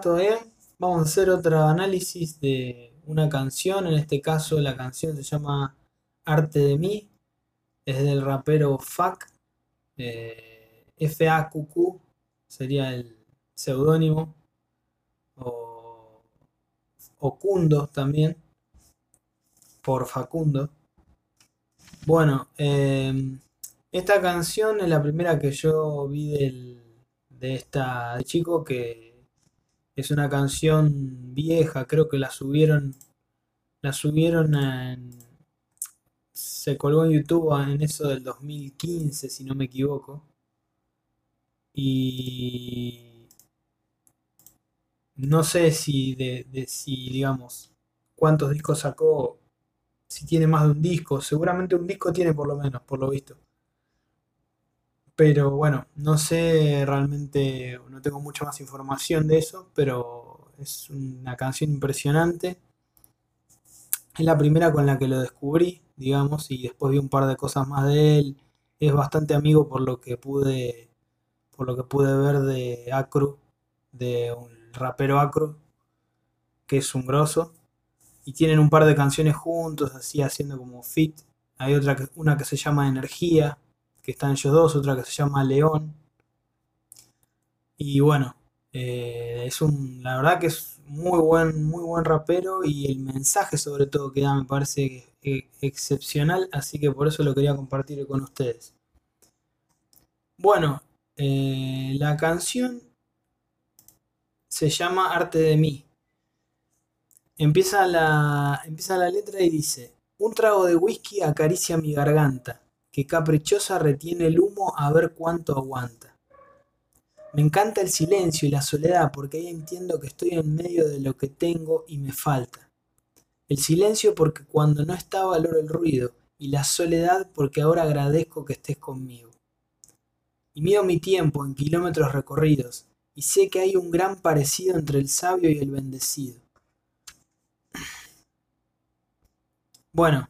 ¿Todo bien? Vamos a hacer otro análisis de una canción. En este caso, la canción se llama Arte de mí. Es del rapero FAQ. Eh, F-A-Q-Q sería el seudónimo. O, Ocundo también. Por Facundo. Bueno, eh, esta canción es la primera que yo vi del, de esta chico que es una canción vieja, creo que la subieron, la subieron en, se colgó en YouTube en eso del 2015, si no me equivoco. Y no sé si de, de si digamos cuántos discos sacó, si tiene más de un disco, seguramente un disco tiene por lo menos, por lo visto. Pero bueno, no sé realmente, no tengo mucha más información de eso, pero es una canción impresionante. Es la primera con la que lo descubrí, digamos, y después vi un par de cosas más de él. Es bastante amigo por lo que pude, por lo que pude ver de Acro, de un rapero Acro, que es un grosso. Y tienen un par de canciones juntos, así haciendo como fit. Hay otra una que se llama Energía, que están ellos dos, otra que se llama León. Y bueno, eh, es un, la verdad que es muy buen, muy buen rapero y el mensaje sobre todo que da me parece excepcional, así que por eso lo quería compartir con ustedes. Bueno, eh, la canción se llama Arte de mí. Empieza la, empieza la letra y dice, un trago de whisky acaricia mi garganta que caprichosa retiene el humo a ver cuánto aguanta. Me encanta el silencio y la soledad porque ahí entiendo que estoy en medio de lo que tengo y me falta. El silencio porque cuando no está valoro el ruido y la soledad porque ahora agradezco que estés conmigo. Y mido mi tiempo en kilómetros recorridos y sé que hay un gran parecido entre el sabio y el bendecido. Bueno,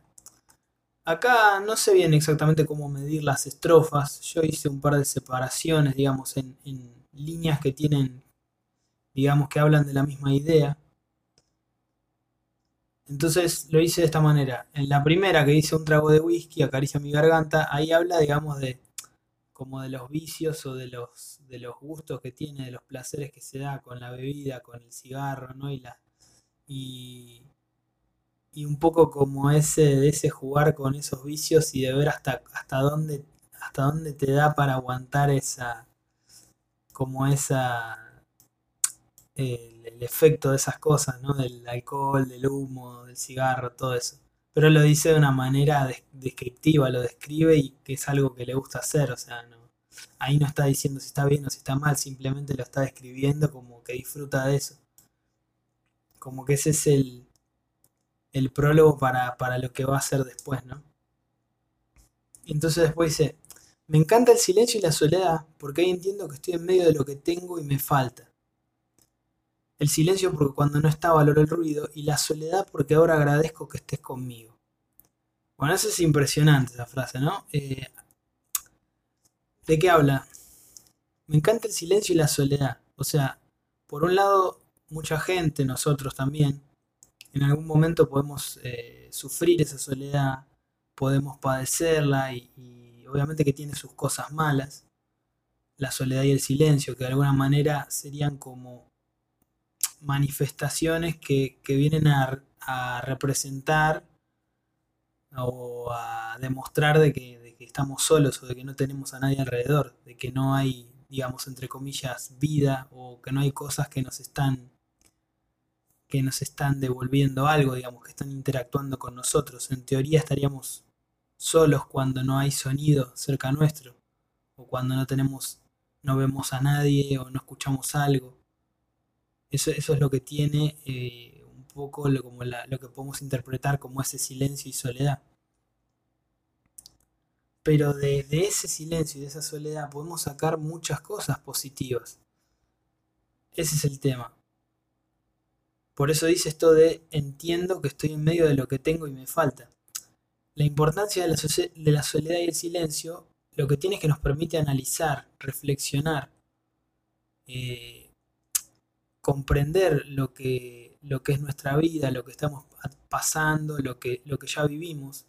Acá no sé bien exactamente cómo medir las estrofas. Yo hice un par de separaciones, digamos, en, líneas que tienen, digamos, que hablan de la misma idea. Entonces lo hice de esta manera. En la primera que dice un trago de whisky acaricia mi garganta, ahí habla, digamos, de como de los vicios o de los, de los gustos que tiene, de los placeres que se da con la bebida, con el cigarro, ¿no? Y, la, y, y un poco como ese ese jugar con esos vicios y de ver hasta hasta dónde hasta dónde te da para aguantar esa como esa el, el efecto de esas cosas, ¿no? Del alcohol, del humo, del cigarro, todo eso. Pero lo dice de una manera descriptiva, lo describe y que es algo que le gusta hacer, o sea, no, ahí no está diciendo si está bien o si está mal, simplemente lo está describiendo como que disfruta de eso. Como que ese es el, el prólogo para, lo que va a ser después, ¿no? Entonces después dice, me encanta el silencio y la soledad, porque ahí entiendo que estoy en medio de lo que tengo y me falta. El silencio porque cuando no está valoro el ruido y la soledad porque ahora agradezco que estés conmigo. Bueno, eso es impresionante esa frase, ¿no? Eh, ¿De qué habla? Me encanta el silencio y la soledad. O sea, por un lado, mucha gente, nosotros también, en algún momento podemos eh, sufrir esa soledad, podemos padecerla y, obviamente que tiene sus cosas malas, la soledad y el silencio, que de alguna manera serían como manifestaciones que, vienen a, representar o a demostrar de que, de que estamos solos o de que no tenemos a nadie alrededor, de que no hay, digamos, entre comillas, vida o que no hay cosas que nos están que nos están devolviendo algo, digamos, que están interactuando con nosotros. En teoría estaríamos solos cuando no hay sonido cerca nuestro, o cuando no tenemos, no vemos a nadie o no escuchamos algo. Eso, eso es lo que tiene eh, un poco lo, como lo que podemos interpretar como ese silencio y soledad. Pero de, de ese silencio y de esa soledad podemos sacar muchas cosas positivas. Ese es el tema por eso dice esto de entiendo que estoy en medio de lo que tengo y me falta. La importancia de la, soledad y el silencio lo que tiene es que nos permite analizar, reflexionar, eh, comprender lo que, lo que es nuestra vida, lo que estamos pasando, lo que, lo que ya vivimos,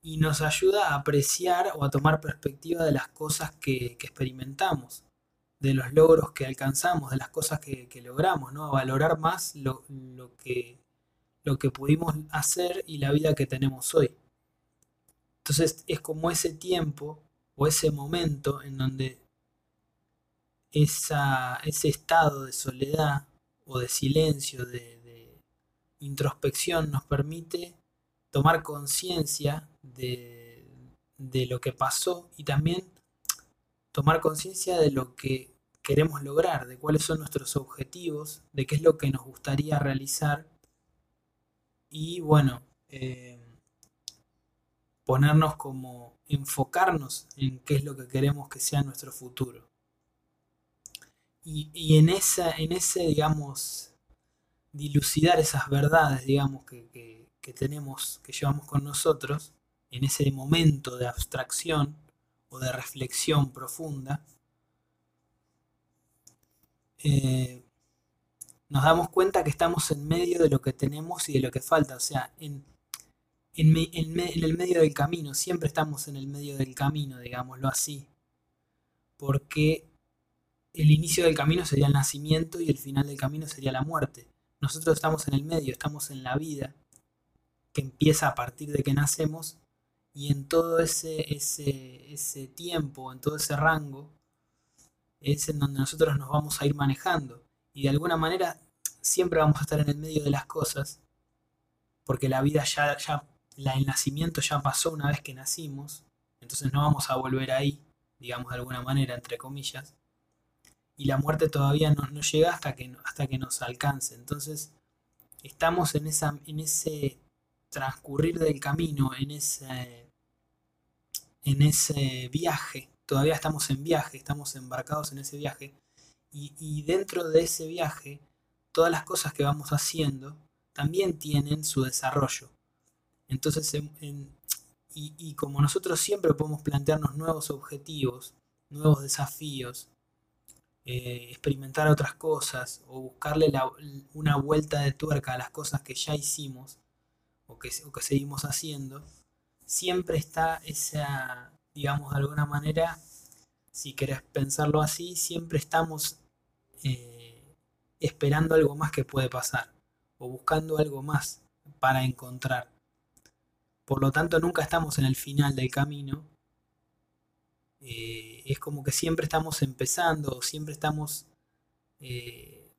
y nos ayuda a apreciar o a tomar perspectiva de las cosas que, experimentamos, de los logros que alcanzamos, de las cosas que, logramos, ¿no? a valorar más lo, que, lo que pudimos hacer y la vida que tenemos hoy. Entonces es como ese tiempo o ese momento en donde ese estado de soledad o de silencio, de, introspección, nos permite tomar conciencia de, de lo que pasó y también tomar conciencia de lo que queremos lograr, de cuáles son nuestros objetivos, de qué es lo que nos gustaría realizar y bueno, eh, ponernos como enfocarnos en qué es lo que queremos que sea nuestro futuro. Y, en, esa, en ese, digamos, dilucidar esas verdades, digamos, que, tenemos, que llevamos con nosotros, en ese momento de abstracción o de reflexión profunda, eh, nos damos cuenta que estamos en medio de lo que tenemos y de lo que falta. O sea, en, en, el medio del camino, siempre estamos en el medio del camino, digámoslo así. Porque el inicio del camino sería el nacimiento y el final del camino sería la muerte. Nosotros estamos en el medio, estamos en la vida, que empieza a partir de que nacemos, y en todo ese, ese, ese tiempo, en todo ese rango, es en donde nosotros nos vamos a ir manejando. Y de alguna manera siempre vamos a estar en el medio de las cosas, porque la vida ya, ya el nacimiento ya pasó una vez que nacimos, entonces no vamos a volver ahí, digamos de alguna manera, entre comillas, y la muerte todavía no, llega hasta que, hasta que nos alcance. Entonces, estamos en, esa, en ese transcurrir del camino, en ese, en ese viaje, todavía estamos en viaje, estamos embarcados en ese viaje, y, dentro de ese viaje, todas las cosas que vamos haciendo también tienen su desarrollo. Entonces, y, como nosotros siempre podemos plantearnos nuevos objetivos, nuevos desafíos, eh, experimentar otras cosas o buscarle una vuelta de tuerca a las cosas que ya hicimos o que, que seguimos haciendo, siempre está esa, digamos, de alguna manera, si querés pensarlo así, siempre estamos eh, esperando algo más que puede pasar o buscando algo más para encontrar. Por lo tanto, nunca estamos en el final del camino. Eh, es como que siempre estamos empezando, siempre estamos, eh,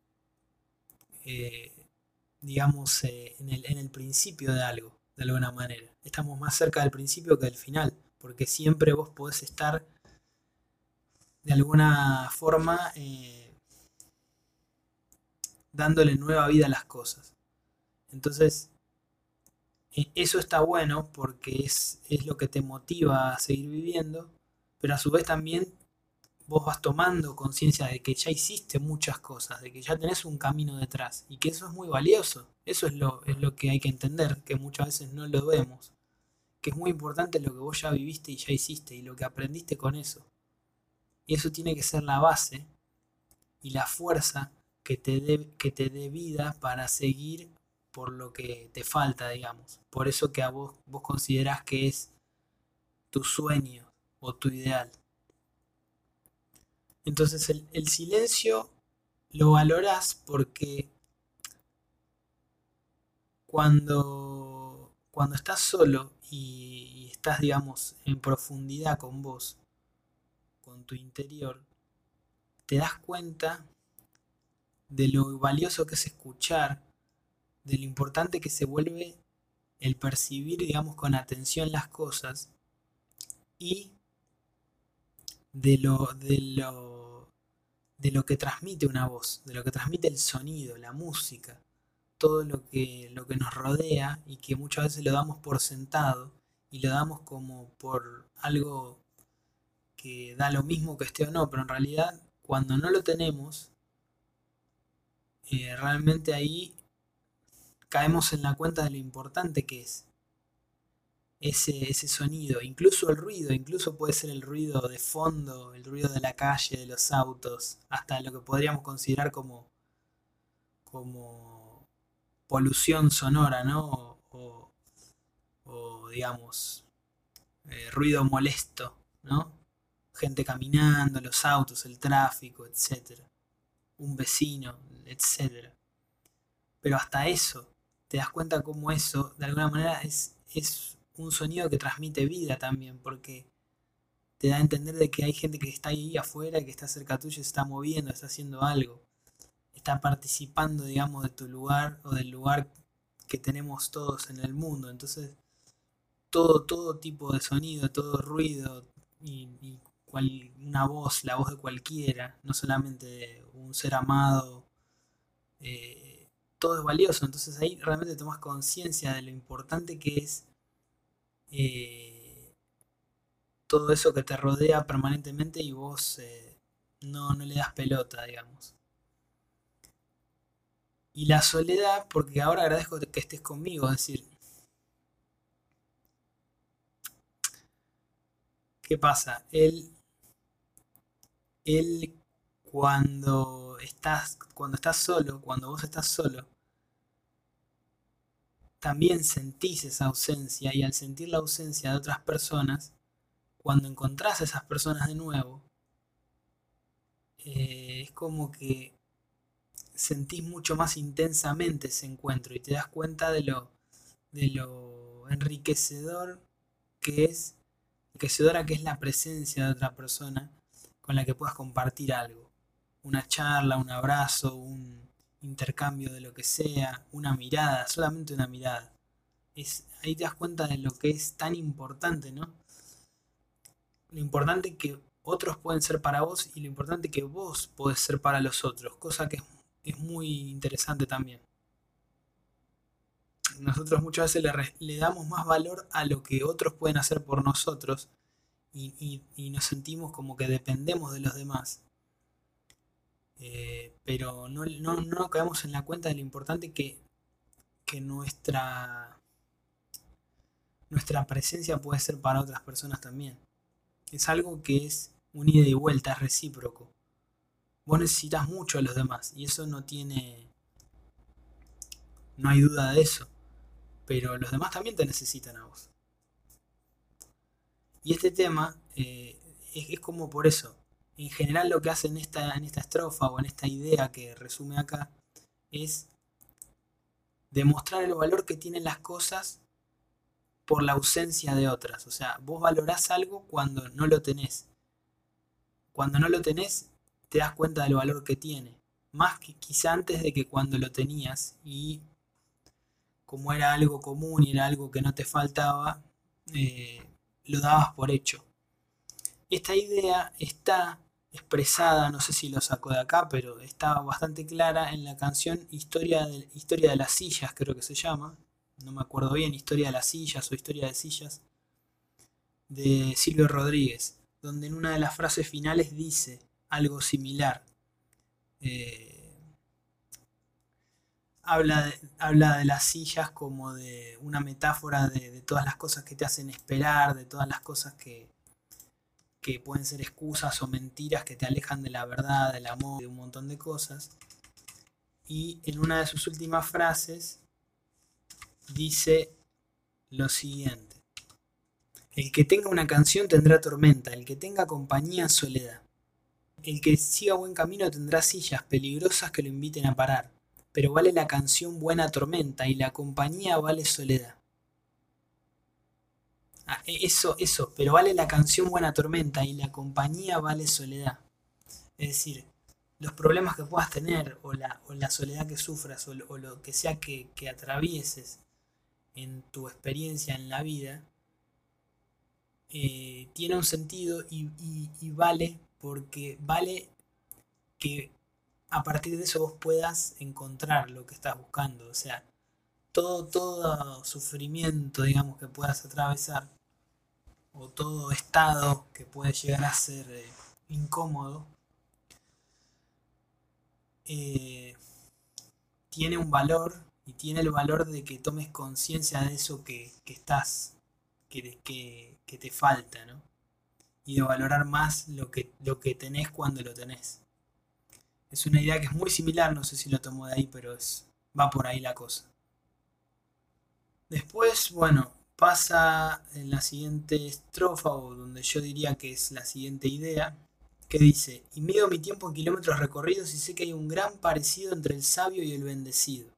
digamos, en el, en, el, principio de algo, de alguna manera. Estamos más cerca del principio que del final, porque siempre vos podés estar de alguna forma dándole nueva vida a las cosas. Entonces, e, eso está bueno porque es, lo que te motiva a seguir viviendo, pero a su vez también vos vas tomando conciencia de que ya hiciste muchas cosas, de que ya tenés un camino detrás y que eso es muy valioso. Eso es lo, es lo que hay que entender, que muchas veces no lo vemos. Que es muy importante lo que vos ya viviste y ya hiciste y lo que aprendiste con eso. Y eso tiene que ser la base y la fuerza que te dé vida para seguir por lo que te falta, digamos. Por eso que a vos, vos considerás que es tu sueño o tu ideal. Entonces el, silencio lo valorás porque cuando, cuando estás solo y, estás, digamos, en profundidad con vos, con tu interior, te das cuenta de lo valioso que es escuchar de lo importante que se vuelve el percibir, digamos, con atención las cosas y de lo, de lo, de lo que transmite una voz, de lo que transmite el sonido, la música, todo lo que, lo que nos rodea y que muchas veces lo damos por sentado y lo damos como por algo que da lo mismo que esté o no, pero en realidad cuando no lo tenemos, eh, realmente ahí caemos en la cuenta de lo importante que es ese, ese sonido, incluso el ruido, incluso puede ser el ruido de fondo, el ruido de la calle, de los autos, hasta lo que podríamos considerar como como polución sonora, ¿no? O, digamos, eh, ruido molesto, ¿no? Gente caminando, los autos, el tráfico, etc. Un vecino, etc. Pero hasta eso, te das cuenta como eso, de alguna manera, es, es un sonido que transmite vida también, porque te da a entender de que hay gente que está ahí afuera, que está cerca tuyo, se está moviendo, está haciendo algo, está participando, digamos, de tu lugar o del lugar que tenemos todos en el mundo. Entonces, todo, todo tipo de sonido, todo ruido y, una voz, la voz de cualquiera, no solamente un ser amado, eh, todo es valioso. Entonces ahí realmente tomas conciencia de lo importante que es. Eh, todo eso que te rodea permanentemente y vos eh, no, no le das pelota, digamos. Y la soledad, porque ahora agradezco que estés conmigo, es decir, ¿qué pasa? Él, él cuando estás, cuando estás solo, cuando vos estás solo, también sentís esa ausencia y al sentir la ausencia de otras personas, cuando encontrás a esas personas de nuevo, eh, es como que sentís mucho más intensamente ese encuentro y te das cuenta de lo, de lo enriquecedor que es, enriquecedora que es la presencia de otra persona con la que puedas compartir algo. Una charla, un abrazo, un intercambio de lo que sea, una mirada, solamente una mirada. Es, ahí te das cuenta de lo que es tan importante, ¿no? lo importante que otros pueden ser para vos y lo importante que vos podés ser para los otros, cosa que es muy interesante también. Nosotros muchas veces le, damos más valor a lo que otros pueden hacer por nosotros y, nos sentimos como que dependemos de los demás. Eh, pero no, no, no caemos en la cuenta de lo importante que, que nuestra, nuestra presencia puede ser para otras personas también es algo que es un ida y vuelta, es recíproco. Vos necesitas mucho a los demás y eso no tiene... No hay duda de eso. Pero los demás también te necesitan a vos. Y este tema eh, es, como por eso. En general lo que hace en esta, en esta estrofa o en esta idea que resume acá es demostrar el valor que tienen las cosas por la ausencia de otras. O sea, vos valorás algo cuando no lo tenés. Cuando no lo tenés, te das cuenta del valor que tiene. Más que quizá antes de que cuando lo tenías. Y como era algo común y era algo que no te faltaba, eh, lo dabas por hecho. Esta idea está expresada, no sé si lo sacó de acá, pero está bastante clara en la canción Historia de, Historia de las sillas, creo que se llama, no me acuerdo bien, Historia de las sillas o Historia de sillas, de Silvio Rodríguez, donde en una de las frases finales dice algo similar. Eh, habla, de, habla, de, las sillas como de una metáfora de, todas las cosas que te hacen esperar, de todas las cosas que, que pueden ser excusas o mentiras que te alejan de la verdad, del amor, de un montón de cosas. Y en una de sus últimas frases dice lo siguiente. El que tenga una canción tendrá tormenta, el que tenga compañía soledad. El que siga buen camino tendrá sillas peligrosas que lo inviten a parar, pero vale la canción buena tormenta y la compañía vale soledad. Ah, e, eso, eso, pero vale la canción buena tormenta y la compañía vale soledad. Es decir, los problemas que puedas tener o la, o la soledad que sufras o lo, que sea que, que atravieses en tu experiencia en la vida, eh, tiene un sentido y, vale porque vale que a partir de eso vos puedas encontrar lo que estás buscando. O sea, todo, todo sufrimiento, digamos, que puedas atravesar, o todo estado que puede llegar a ser eh, incómodo, eh, tiene un valor y tiene el valor de que tomes conciencia de eso que, estás, que, que, te falta, ¿no? Y de valorar más lo que, lo que tenés cuando lo tenés. Es una idea que es muy similar, no sé si lo tomo de ahí, pero es, va por ahí la cosa. Después, bueno, pasa en la siguiente estrofa, o donde yo diría que es la siguiente idea, que dice, y mido mi tiempo en kilómetros recorridos y sé que hay un gran parecido entre el sabio y el bendecido.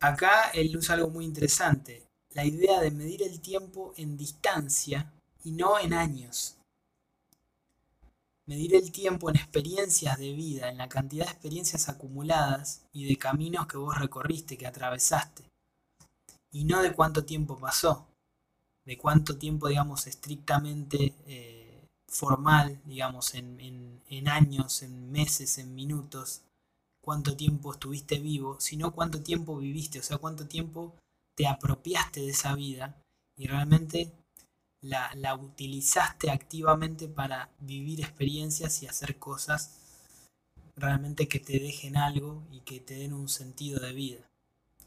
Acá él usa algo muy interesante, la idea de medir el tiempo en distancia y no en años. Medir el tiempo en experiencias de vida, en la cantidad de experiencias acumuladas y de caminos que vos recorriste, que atravesaste. Y no de cuánto tiempo pasó, de cuánto tiempo, digamos, estrictamente eh, formal, digamos, en, en años, en meses, en minutos, cuánto tiempo estuviste vivo, sino cuánto tiempo viviste, o sea, cuánto tiempo te apropiaste de esa vida y realmente la, utilizaste activamente para vivir experiencias y hacer cosas realmente que te dejen algo y que te den un sentido de vida.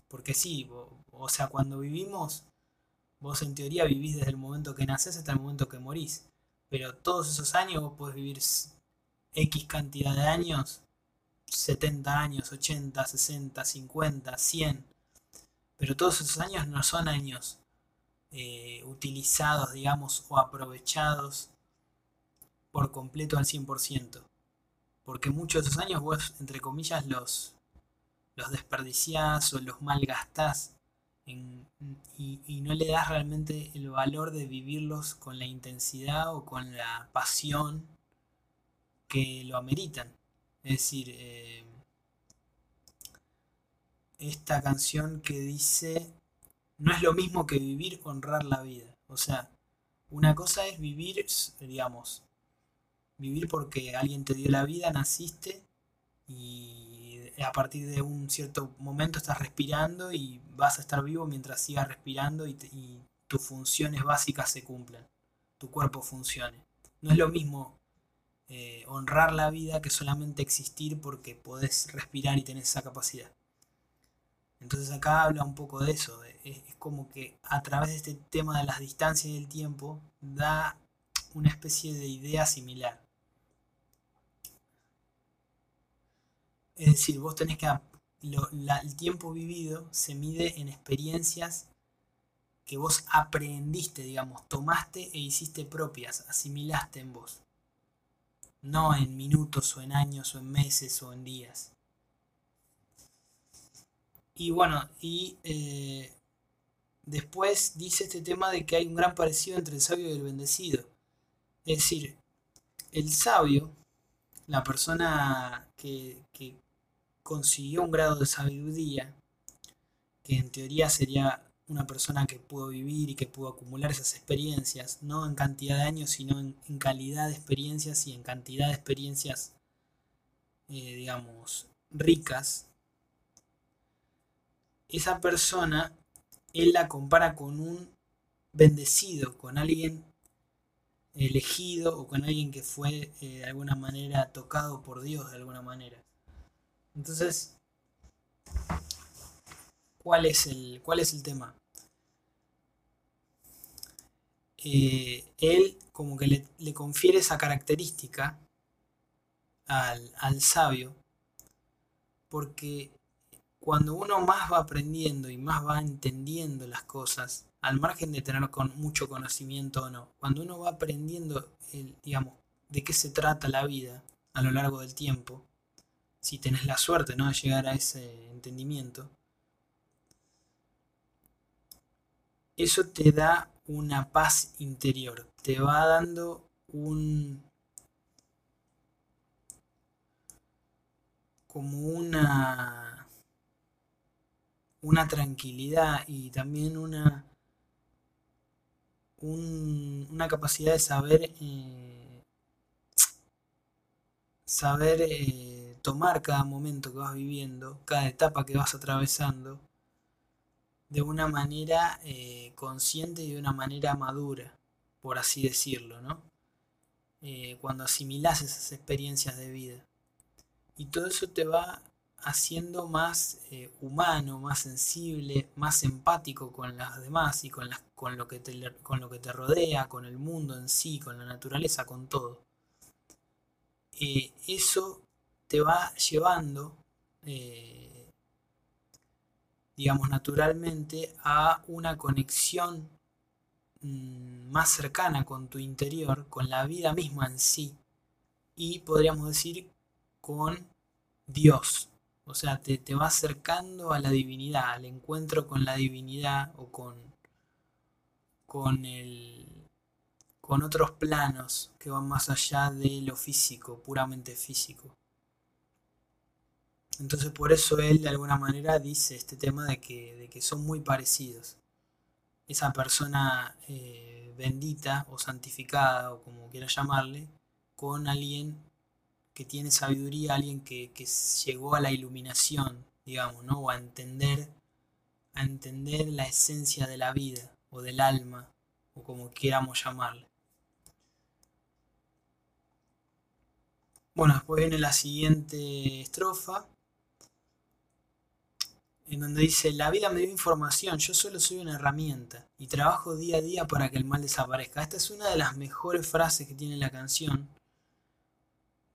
Porque sí, o sea, cuando vivimos, vos en teoría vivís desde el momento que naces hasta el momento que morís. Pero todos esos años vos podés vivir X cantidad de años, 70 años, 80, 60, 50, 100. Pero todos esos años no son años eh, utilizados, digamos, o aprovechados por completo al 100%. Porque muchos de esos años vos, entre comillas, los, los desperdiciás o los malgastás y, no le das realmente el valor de vivirlos con la intensidad o con la pasión que lo ameritan. Es decir, eh, esta canción que dice no es lo mismo que vivir, honrar la vida. O sea, una cosa es vivir, digamos, vivir porque alguien te dio la vida, naciste y a partir de un cierto momento estás respirando y vas a estar vivo mientras sigas respirando y, tus funciones básicas se cumplan, tu cuerpo funcione. No es lo mismo eh, honrar la vida que solamente existir porque podés respirar y tenés esa capacidad. Entonces acá habla un poco de eso, es, como que a través de este tema de las distancias y el tiempo da una especie de idea similar. Es decir, vos tenés que... el tiempo vivido se mide en experiencias que vos aprendiste, digamos, tomaste e hiciste propias, asimilaste en vos. No en minutos o en años o en meses o en días. Y bueno, y eh, después dice este tema de que hay un gran parecido entre el sabio y el bendecido. Es decir, el sabio, la persona que, que consiguió un grado de sabiduría, que en teoría sería una persona que pudo vivir y que pudo acumular esas experiencias, no en cantidad de años, sino en, calidad de experiencias y en cantidad de experiencias, eh, digamos, ricas, esa persona, él la compara con un bendecido, con alguien elegido o con alguien que fue eh, de alguna manera tocado por Dios de alguna manera. Entonces, ¿cuál es el, cuál es el tema? Eh, él como que le, confiere esa característica al, al sabio porque cuando uno más va aprendiendo y más va entendiendo las cosas, al margen de tener con mucho conocimiento o no, cuando uno va aprendiendo, el, digamos, de qué se trata la vida a lo largo del tiempo, si tenés la suerte ¿no? de llegar a ese entendimiento, eso te da una paz interior, te va dando un como una una tranquilidad y también una, una capacidad de saber, eh, saber eh, tomar cada momento que vas viviendo, cada etapa que vas atravesando, de una manera eh, consciente y de una manera madura, por así decirlo, ¿no? cuando asimilas esas experiencias de vida. Y todo eso te va haciendo más eh, humano, más sensible, más empático con las demás y con, las, con, lo que te, con lo que te rodea, con el mundo en sí, con la naturaleza, con todo. eh, eso te va llevando, eh, digamos, naturalmente a una conexión mm, más cercana con tu interior, con la vida misma en sí, y podríamos decir con Dios. O sea, te, te va acercando a la divinidad, al encuentro con la divinidad o con, con el con otros planos que van más allá de lo físico, puramente físico. Entonces por eso él de alguna manera dice este tema de que, de que son muy parecidos. Esa persona eh, bendita o santificada o como quiera llamarle, con alguien que tiene sabiduría, alguien que, que llegó a la iluminación, digamos, ¿no? O a entender, a entender la esencia de la vida o del alma, o como quieramos llamarle. Bueno, después viene la siguiente estrofa, en donde dice, la vida me dio información, yo solo soy una herramienta y trabajo día a día para que el mal desaparezca. Esta es una de las mejores frases que tiene la canción.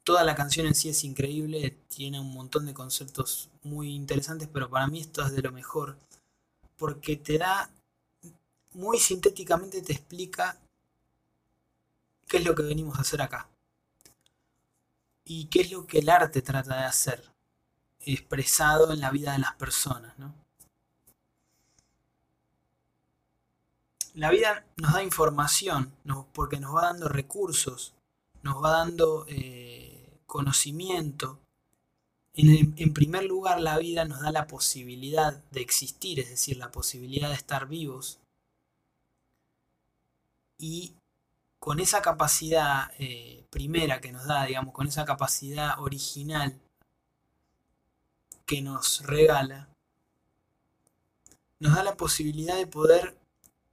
Toda la canción en sí es increíble, tiene un montón de conceptos muy interesantes, pero para mí esto es de lo mejor, porque te da, muy sintéticamente te explica qué es lo que venimos a hacer acá y qué es lo que el arte trata de hacer, expresado en la vida de las personas. ¿no? La vida nos da información, porque nos va dando recursos, nos va dando eh, conocimiento. En, primer lugar, la vida nos da la posibilidad de existir, es decir, la posibilidad de estar vivos. Y con esa capacidad eh, primera que nos da, digamos, con esa capacidad original que nos regala, nos da la posibilidad de poder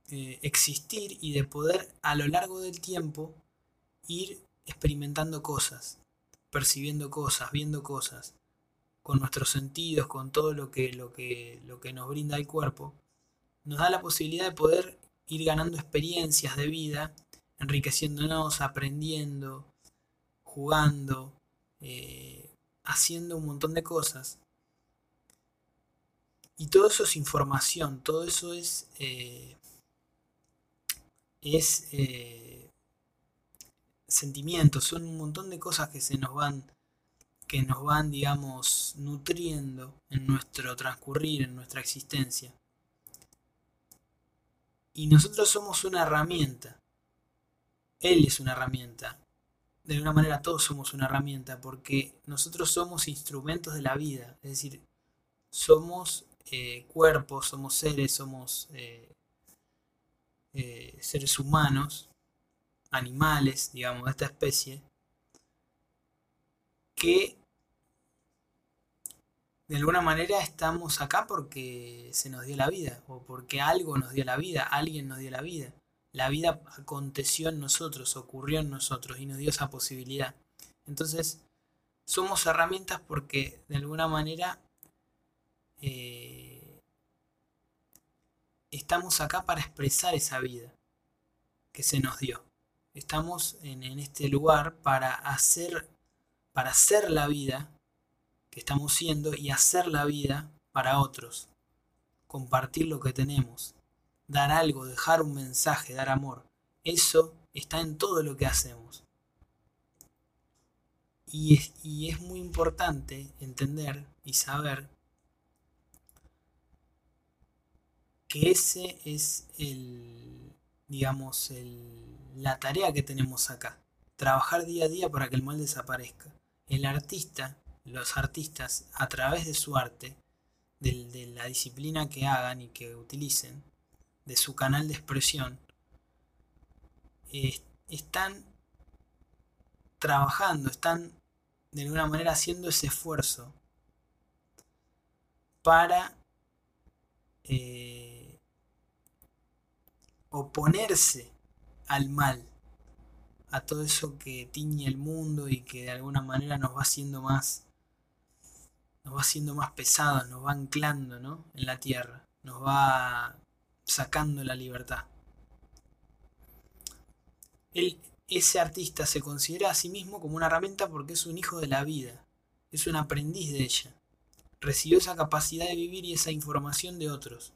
eh, existir y de poder a lo largo del tiempo ir experimentando cosas, percibiendo cosas, viendo cosas, con nuestros sentidos, con todo lo que, lo que, lo que nos brinda el cuerpo, nos da la posibilidad de poder ir ganando experiencias de vida enriqueciéndonos, aprendiendo, jugando, eh, haciendo un montón de cosas. Y todo eso es información, todo eso es, eh, es eh, sentimientos, son un montón de cosas que se nos van, que nos van, digamos, nutriendo en nuestro transcurrir, en nuestra existencia. Y nosotros somos una herramienta. Él es una herramienta. De alguna manera todos somos una herramienta porque nosotros somos instrumentos de la vida. Es decir, somos eh, cuerpos, somos seres, somos eh, eh, seres humanos, animales, digamos, de esta especie, que de alguna manera estamos acá porque se nos dio la vida, o porque algo nos dio la vida, alguien nos dio la vida la vida aconteció en nosotros, ocurrió en nosotros y nos dio esa posibilidad. Entonces, somos herramientas porque de alguna manera eh, estamos acá para expresar esa vida que se nos dio. Estamos en, este lugar para hacer, para hacer la vida que estamos siendo y hacer la vida para otros. Compartir lo que tenemos dar algo, dejar un mensaje, dar amor. Eso está en todo lo que hacemos. Y es, y es muy importante entender y saber que ese es el, digamos, la tarea que tenemos acá. Trabajar día a día para que el mal desaparezca. El artista, los artistas, a través de su arte, de, de la disciplina que hagan y que utilicen, de su canal de expresión, están trabajando, están de alguna manera haciendo ese esfuerzo para eh, oponerse al mal, a todo eso que tiñe el mundo y que de alguna manera nos va haciendo más, nos va haciendo más pesados, nos va anclando ¿no? en la tierra, nos va sacando la libertad. El, ese artista se considera a sí mismo como una herramienta porque es un hijo de la vida, es un aprendiz de ella. Recibió esa capacidad de vivir y esa información de otros.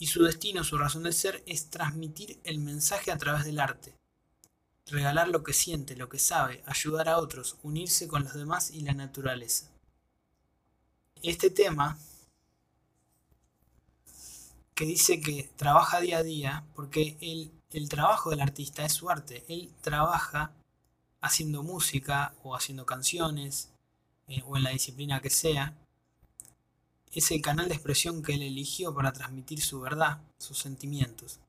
Y su destino, su razón de ser, es transmitir el mensaje a través del arte. Regalar lo que siente, lo que sabe, ayudar a otros, unirse con los demás y la naturaleza. Este tema que dice que trabaja día a día, porque el, el trabajo del artista es su arte. Él trabaja haciendo música o haciendo canciones eh, o en la disciplina que sea. Es el canal de expresión que él eligió para transmitir su verdad, sus sentimientos.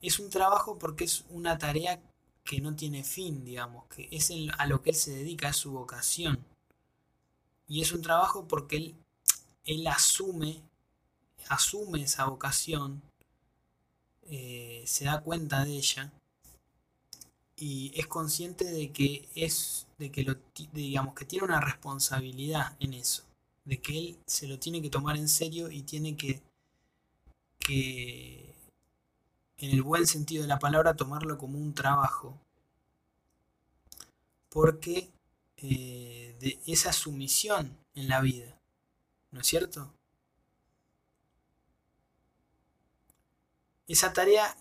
Es un trabajo porque es una tarea que no tiene fin, digamos, que es a lo que él se dedica, es su vocación. Y es un trabajo porque él, él asume asume esa vocación, eh, se da cuenta de ella y es consciente de que es de que lo digamos que tiene una responsabilidad en eso de que él se lo tiene que tomar en serio y tiene que que en el buen sentido de la palabra tomarlo como un trabajo porque eh, de esa sumisión en la vida ¿no es cierto? esa tarea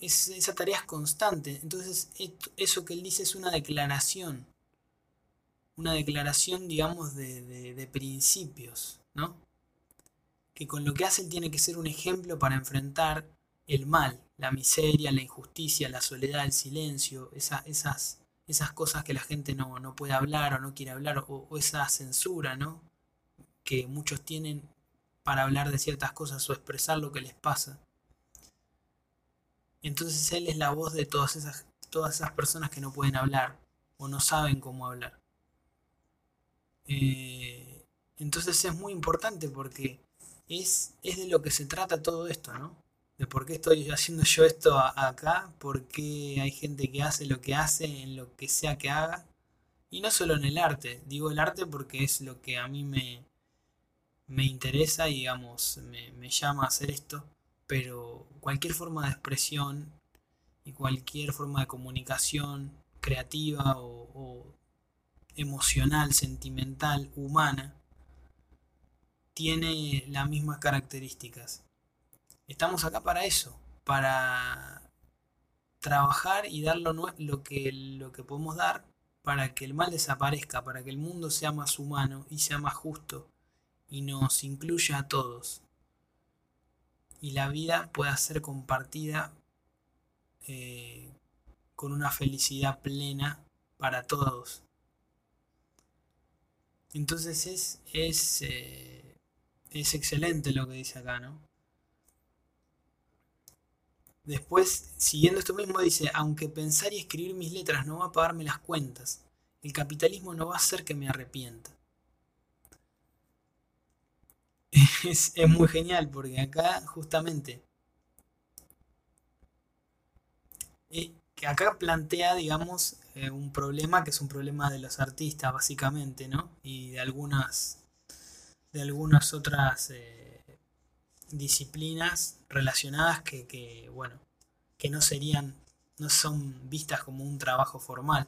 es, esa tarea es constante. Entonces, eso que él dice es una declaración. Una declaración, digamos, de, principios, ¿no? Que con lo que hace él tiene que ser un ejemplo para enfrentar el mal, la miseria, la injusticia, la soledad, el silencio, esas, esas cosas que la gente no, puede hablar o no quiere hablar, o, o esa censura, ¿no? Que muchos tienen para hablar de ciertas cosas o expresar lo que les pasa. Entonces Él es la voz de todas esas, todas esas personas que no pueden hablar o no saben cómo hablar. Eh, entonces es muy importante porque es, es de lo que se trata todo esto, ¿no? De por qué estoy haciendo yo esto acá, por qué hay gente que hace lo que hace en lo que sea que haga. Y no solo en el arte, digo el arte porque es lo que a mí me, me interesa y digamos, me, me llama a hacer esto pero cualquier forma de expresión y cualquier forma de comunicación creativa o, emocional, sentimental, humana, tiene las mismas características. Estamos acá para eso, para trabajar y dar lo, lo, que, lo que podemos dar para que el mal desaparezca, para que el mundo sea más humano y sea más justo y nos incluya a todos y la vida pueda ser compartida eh, con una felicidad plena para todos. Entonces es, es, eh, es excelente lo que dice acá, ¿no? Después, siguiendo esto mismo, dice, aunque pensar y escribir mis letras no va a pagarme las cuentas, el capitalismo no va a hacer que me arrepienta. es, muy genial porque acá justamente eh, acá plantea digamos eh, un problema que es un problema de los artistas básicamente no y de algunas de algunas otras eh, disciplinas relacionadas que, que bueno que no serían no son vistas como un trabajo formal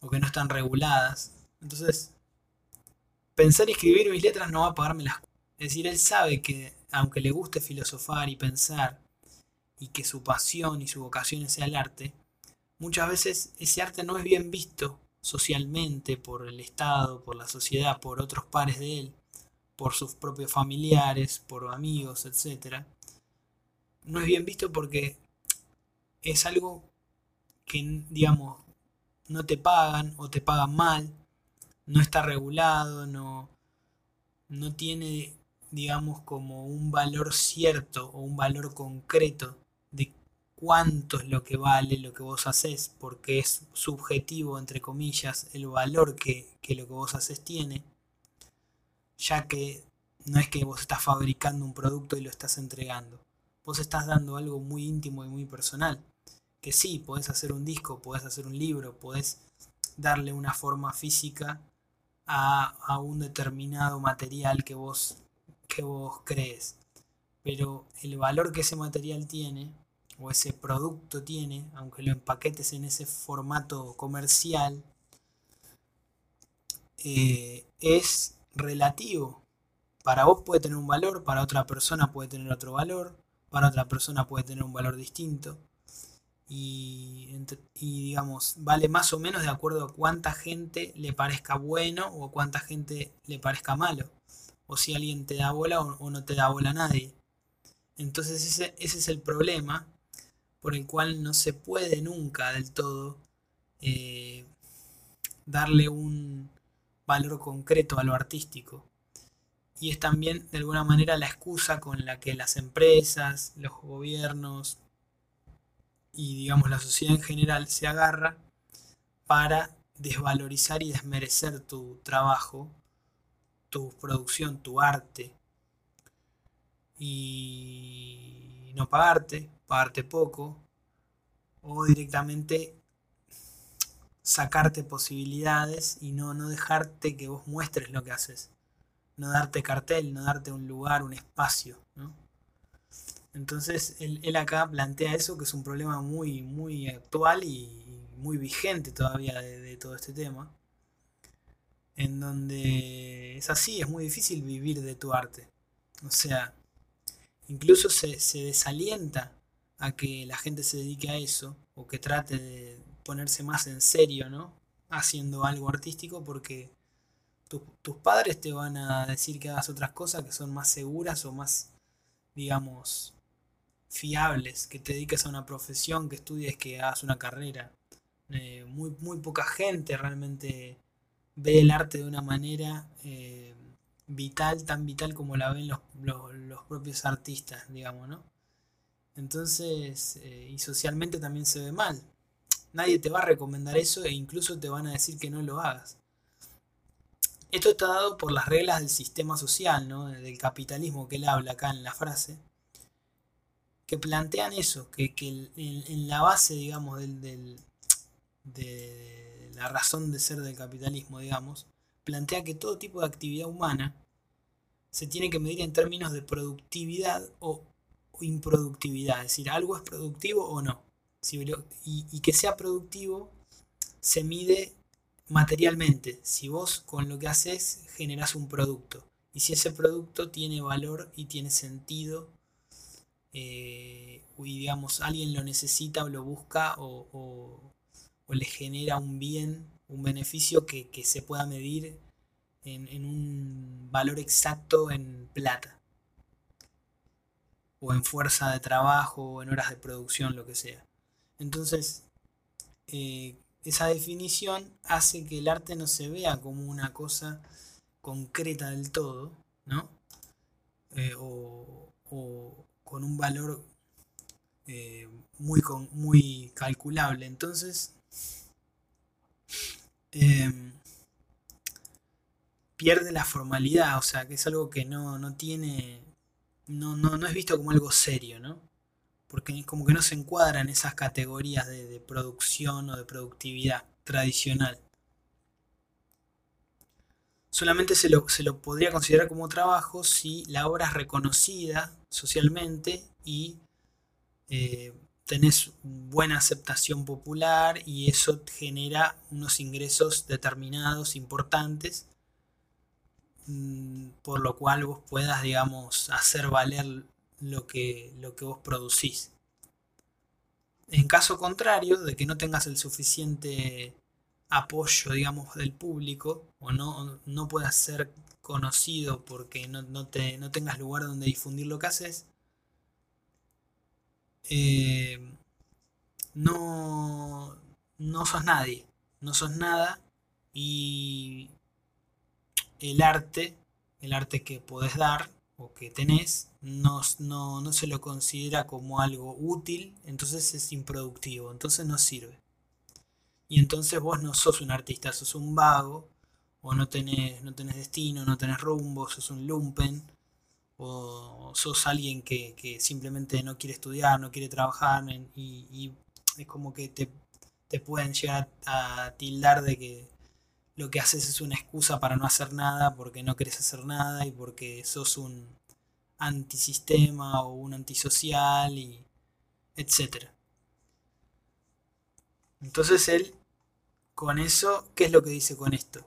o que no están reguladas. Entonces pensar y escribir mis letras no va a pagarme las Es decir, él sabe que aunque le guste filosofar y pensar y que su pasión y su vocación sea el arte, muchas veces ese arte no es bien visto socialmente por el Estado, por la sociedad, por otros pares de él, por sus propios familiares, por amigos, etc. No es bien visto porque es algo que, digamos, no te pagan o te pagan mal no está regulado, no, no tiene, digamos, como un valor cierto o un valor concreto cuánto es lo que vale lo que vos haces, porque es subjetivo, entre comillas, el valor que, que lo que vos haces tiene, ya que no es que vos estás fabricando un producto y lo estás entregando, vos estás dando algo muy íntimo y muy personal, que sí, podés hacer un disco, podés hacer un libro, podés darle una forma física a, un determinado material que vos, que vos crees. Pero el valor que ese material tiene, o ese producto tiene, aunque lo empaquetes en ese formato comercial, eh, es relativo. Para vos puede tener un valor, para otra persona puede tener otro valor, para otra persona puede tener un valor distinto. Y, digamos, vale más o menos de acuerdo a cuánta gente le parezca bueno o cuánta gente le parezca malo. O si alguien te da bola o, no te da bola a nadie. Entonces ese, ese, es el problema por el cual no se puede nunca del todo eh, darle un valor concreto a lo artístico. Y es también de alguna manera la excusa con la que las empresas, los gobiernos, y digamos la sociedad en general se agarra para desvalorizar y desmerecer tu trabajo, tu producción, tu arte y no pagarte, pagarte poco o directamente sacarte posibilidades y no, no dejarte que vos muestres lo que haces, no darte cartel, no darte un lugar, un espacio, ¿no? Entonces él, acá plantea eso, que es un problema muy, muy actual y muy vigente todavía de, todo este tema, en donde es así, es muy difícil vivir de tu arte. O sea, incluso se, se desalienta a que la gente se dedique a eso, o que trate de ponerse más en serio, ¿no? Haciendo algo artístico, porque tus padres te van a decir que hagas otras cosas que son más seguras o más, digamos, fiables, que te dediques a una profesión, que estudies, que hagas una carrera. Eh, muy, muy poca gente realmente ve el arte de una manera eh, vital, tan vital como la ven los, propios artistas, digamos, ¿no? Entonces, eh, y socialmente también se ve mal. Nadie te va a recomendar eso e incluso te van a decir que no lo hagas. Esto está dado por las reglas del sistema social, ¿no? del capitalismo que él habla acá en la frase que plantean eso, que, en, la base, digamos, del, de la razón de ser del capitalismo, digamos, plantea que todo tipo de actividad humana se tiene que medir en términos de productividad o, improductividad, es decir, algo es productivo o no. y, y que sea productivo se mide materialmente, si vos con lo que haces generas un producto y si ese producto tiene valor y tiene sentido eh, y digamos alguien lo necesita o lo busca o, le genera un bien, un beneficio que, se pueda medir en, un valor exacto en plata o en fuerza de trabajo o en horas de producción, lo que sea. Entonces, eh, esa definición hace que el arte no se vea como una cosa concreta del todo, ¿no? Eh, o, con un valor eh, muy, muy calculable. Entonces, em, pierde la formalidad, o sea, que es algo que no, tiene, no, no, es visto como algo serio, ¿no? Porque como que no se encuadra en esas categorías de, de producción o de productividad tradicional solamente se lo, podría considerar como trabajo si la obra es reconocida socialmente y eh, tenés buena aceptación popular y eso genera unos ingresos determinados, importantes, por lo cual vos puedas, digamos, hacer valer lo que, lo que vos producís. En caso contrario, de que no tengas el suficiente apoyo, digamos, del público o no, no puedas ser conocido porque no, te, no tengas lugar donde difundir lo que haces, eh, no, no sos nadie, no sos nada y el arte, el arte que podés dar o que tenés, no, no, no se lo considera como algo útil, entonces es improductivo, entonces no sirve. Y entonces vos no sos un artista, sos un vago, o no tenés, no tenés destino, no tenés rumbo, sos un lumpen, o sos alguien que, simplemente no quiere estudiar, no quiere trabajar, y, es como que te, pueden llegar a, tildar de que lo que haces es una excusa para no hacer nada, porque no querés hacer nada y porque sos un antisistema o un antisocial y etc. Entonces él, con eso, ¿qué es lo que dice con esto?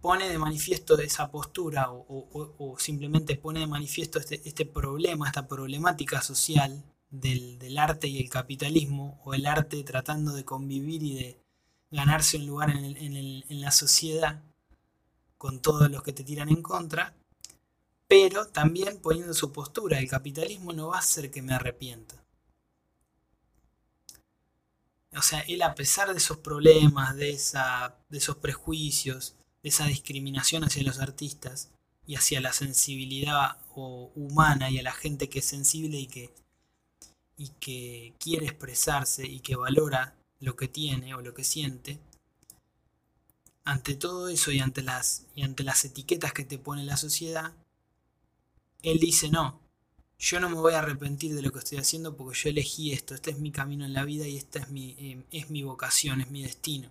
Pone de manifiesto esa postura o, simplemente pone de manifiesto este, este, problema, esta problemática social del, arte y el capitalismo, o el arte tratando de convivir y de ganarse un lugar en la sociedad con todos los que te tiran en contra, pero también poniendo su postura, el capitalismo no va a hacer que me arrepienta. O sea, él a pesar de esos problemas, de, esa, de esos prejuicios, de esa discriminación hacia los artistas y hacia la sensibilidad humana y a la gente que es sensible y que, y que quiere expresarse y que valora lo que tiene o lo que siente, ante todo eso y ante las, y ante las etiquetas que te pone la sociedad, él dice no, yo no me voy a arrepentir de lo que estoy haciendo porque yo elegí esto, este es mi camino en la vida y esta es mi, eh, es mi vocación, es mi destino.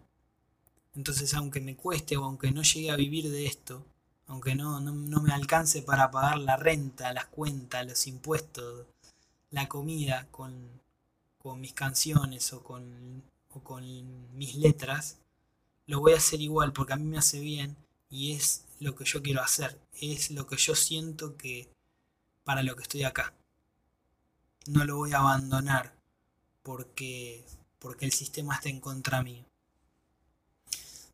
Entonces, aunque me cueste o aunque no llegue a vivir de esto, aunque no, no, me alcance para pagar la renta, las cuentas, los impuestos, la comida con, con mis canciones o con, o con mis letras, lo voy a hacer igual porque a mí me hace bien y es lo que yo quiero hacer, es lo que yo siento que, para lo que estoy acá. No lo voy a abandonar porque, porque el sistema está en contra mío.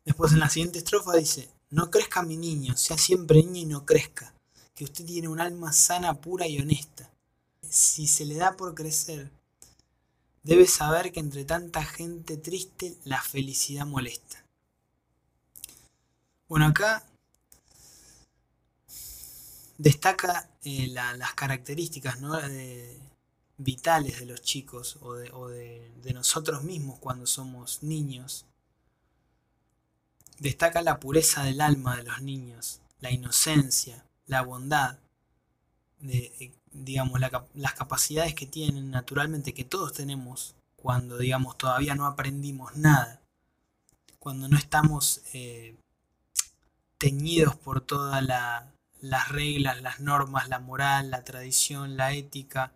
Después en la siguiente estrofa dice, no crezca mi niño, sea siempre niño y no crezca, que usted tiene un alma sana, pura y honesta. Si se le da por crecer, debe saber que entre tanta gente triste la felicidad molesta. Bueno, acá destaca eh, las características vitales de los chicos o, de, nosotros mismos cuando somos niños. Destaca la pureza del alma de los niños, la inocencia, la bondad, eh, digamos, las capacidades que tienen naturalmente, que todos tenemos cuando, digamos, todavía no aprendimos nada, cuando no estamos eh, teñidos por toda la, las reglas, las normas, la moral, la tradición, la ética,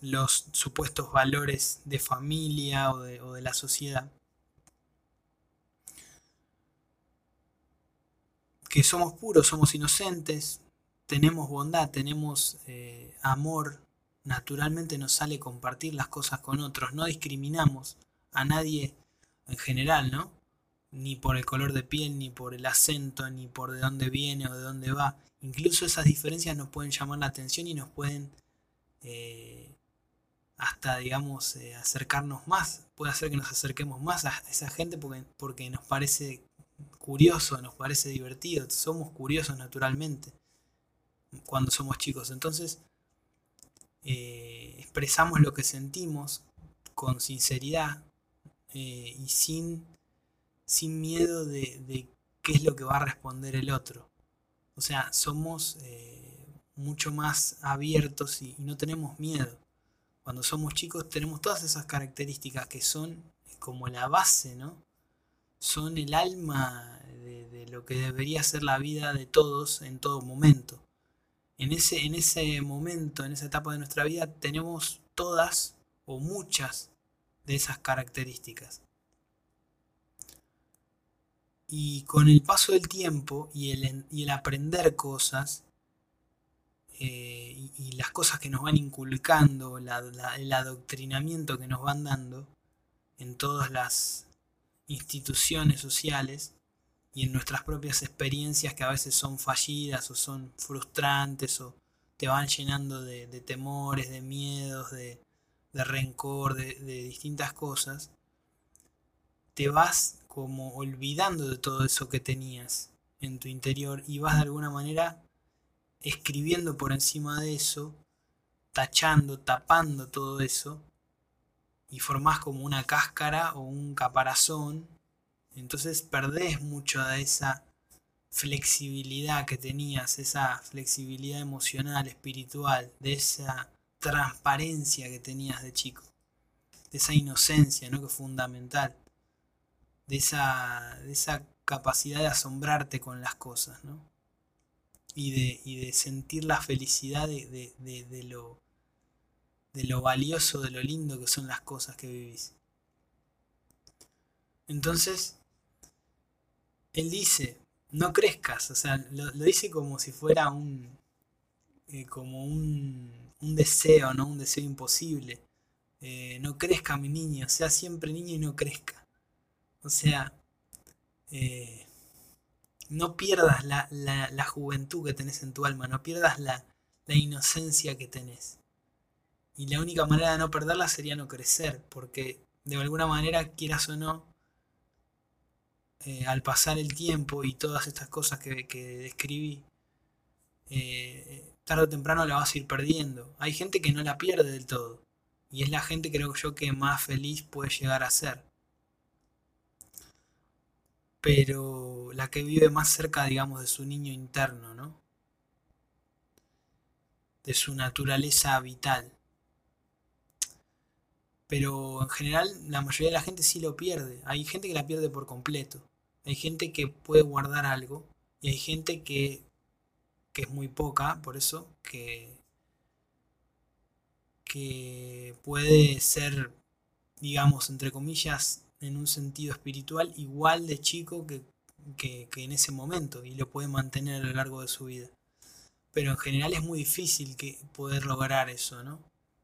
los supuestos valores de familia o de, la sociedad. Que somos puros, somos inocentes, tenemos bondad, tenemos eh, amor, naturalmente nos sale compartir las cosas con otros, no discriminamos a nadie en general, ¿no? Ni por el color de piel, ni por el acento, ni por de dónde viene o de dónde va. Incluso esas diferencias nos pueden llamar la atención y nos pueden eh, hasta, digamos, eh, acercarnos más. Puede hacer que nos acerquemos más a esa gente porque, porque nos parece curioso, nos parece divertido. Somos curiosos naturalmente cuando somos chicos. Entonces, eh, expresamos lo que sentimos con sinceridad y sin, sin miedo de, de qué es lo que va a responder el otro. O sea, somos eh, mucho más abiertos y, no tenemos miedo. Cuando somos chicos tenemos todas esas características que son como la base, ¿no? Son el alma de, lo que debería ser la vida de todos en todo momento. En ese, en ese momento, en esa etapa de nuestra vida, tenemos todas o muchas de esas características. Y con el paso del tiempo y el, y el aprender cosas, eh, y, las cosas que nos van inculcando, el adoctrinamiento que nos van dando en todas las instituciones sociales y en nuestras propias experiencias que a veces son fallidas o son frustrantes o te van llenando de, temores, de miedos, de, rencor, de, distintas cosas, te vas como olvidando de todo eso que tenías en tu interior y vas de alguna manera escribiendo por encima de eso, tachando, tapando todo eso y formás como una cáscara o un caparazón, entonces perdés mucho de esa flexibilidad que tenías, esa flexibilidad emocional, espiritual, de esa transparencia que tenías de chico, de esa inocencia, ¿no? que es fundamental de esa, de esa capacidad de asombrarte con las cosas, ¿no? Y de, de sentir la felicidad de, lo, de lo valioso, de lo lindo que son las cosas que vivís. Entonces, él dice, no crezcas, o sea, lo, dice como si fuera un, eh, como un, un, deseo, ¿no? Un deseo imposible. Eh, no crezca mi niño, sea siempre niño y no crezca. O sea, eh, no pierdas la, la, juventud que tenés en tu alma, no pierdas la, la inocencia que tenés. Y la única manera de no perderla sería no crecer, porque de alguna manera, quieras o no, eh, al pasar el tiempo y todas estas cosas que, describí, eh, tarde o temprano la vas a ir perdiendo. Hay gente que no la pierde del todo. Y es la gente, creo yo, que más feliz puede llegar a ser. Pero la que vive más cerca, digamos, de su niño interno, ¿no? De su naturaleza vital. Pero en general la mayoría de la gente sí lo pierde. Hay gente que la pierde por completo. Hay gente que puede guardar algo y hay gente que, que es muy poca, por eso, que, que puede ser, digamos, entre comillas, en un sentido espiritual, igual de chico que, que, en ese momento y lo puede mantener a lo largo de su vida. Pero en general es muy difícil que poder lograr eso, ¿no?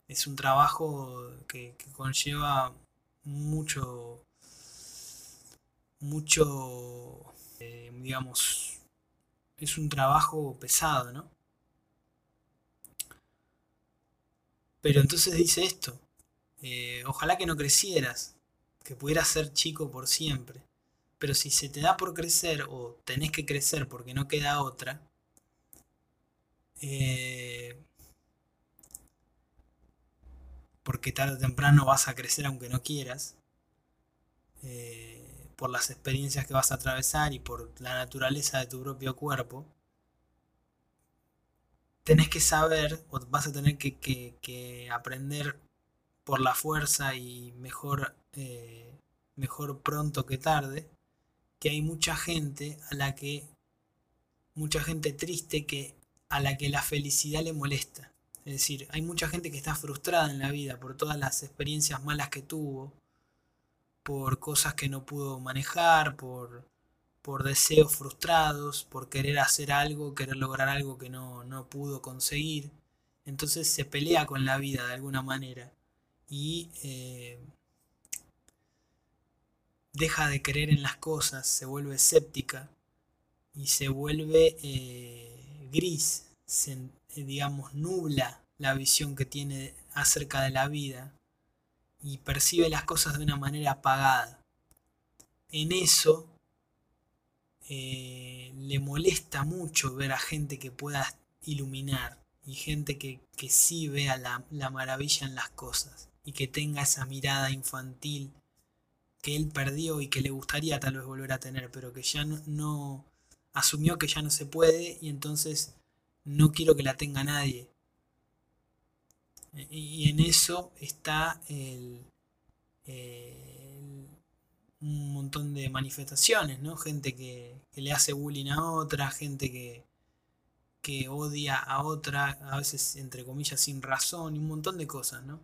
Es un trabajo que, que conlleva mucho mucho, eh, digamos, es un trabajo pesado, ¿no? Pero entonces dice esto, eh, ojalá que no crecieras, que pudieras ser chico por siempre, pero si se te da por crecer o tenés que crecer porque no queda otra, eh, porque tarde o temprano vas a crecer aunque no quieras, por las experiencias que vas a atravesar y por la naturaleza de tu propio cuerpo, tenés que saber o vas a tener que, aprender por la fuerza y mejor, eh, mejor pronto que tarde, que hay mucha gente a la que, mucha gente triste que a la que la felicidad le molesta. Es decir, hay mucha gente que está frustrada en la vida por todas las experiencias malas que tuvo, por cosas que no pudo manejar, por, por deseos frustrados, por querer hacer algo, querer lograr algo que no, pudo conseguir. Entonces se pelea con la vida de alguna manera y eh, deja de creer en las cosas, se vuelve escéptica y se vuelve eh, gris, se, digamos, nubla la visión que tiene acerca de la vida y percibe las cosas de una manera apagada. En eso eh, le molesta mucho ver a gente que pueda iluminar y gente que, que sí vea la, la maravilla en las cosas y que tenga esa mirada infantil que él perdió y que le gustaría tal vez volver a tener, pero que ya no, no, asumió que ya no se puede y entonces no quiero que la tenga nadie. Y en eso está el, un montón de manifestaciones, ¿no? Gente que, le hace bullying a otra, gente que, que odia a otra, a veces entre comillas sin razón, y un montón de cosas, ¿no?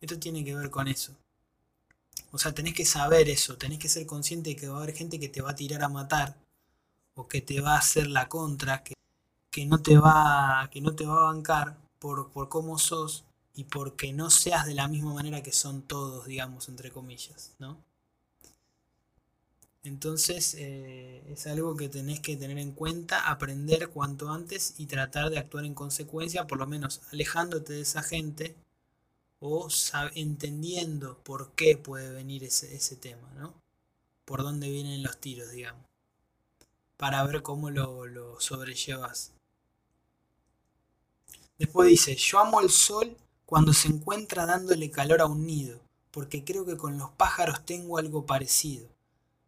Esto tiene que ver con eso. O sea, tenés que saber eso, tenés que ser consciente de que va a haber gente que te va a tirar a matar, o que te va a hacer la contra, que, que no, te va, que no te va a bancar por, por cómo sos, y porque no seas de la misma manera que son todos, digamos, entre comillas, ¿no? Entonces eh, es algo que tenés que tener en cuenta, aprender cuanto antes y tratar de actuar en consecuencia, por lo menos alejándote de esa gente o entendiendo por qué puede venir ese, tema, ¿no? Por dónde vienen los tiros, digamos, para ver cómo lo, lo sobrellevas. Después dice, yo amo el sol cuando se encuentra dándole calor a un nido, porque creo que con los pájaros tengo algo parecido.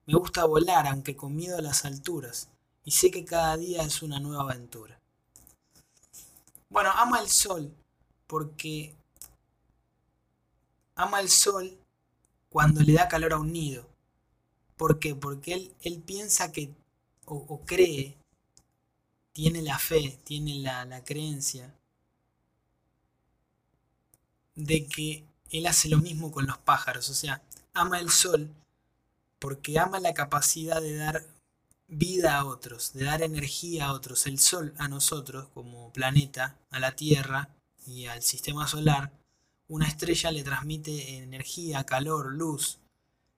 Me gusta volar, aunque con miedo a las alturas, y sé que cada día es una nueva aventura. Bueno, ama el sol, porque ama el sol cuando le da calor a un nido. ¿Por qué? Porque él, él piensa que, o, cree, tiene la fe, tiene la, la creencia de que él hace lo mismo con los pájaros, o sea, ama el sol porque ama la capacidad de dar vida a otros, de dar energía a otros. El sol a nosotros como planeta, a la Tierra y al sistema solar, una estrella le transmite energía, calor, luz,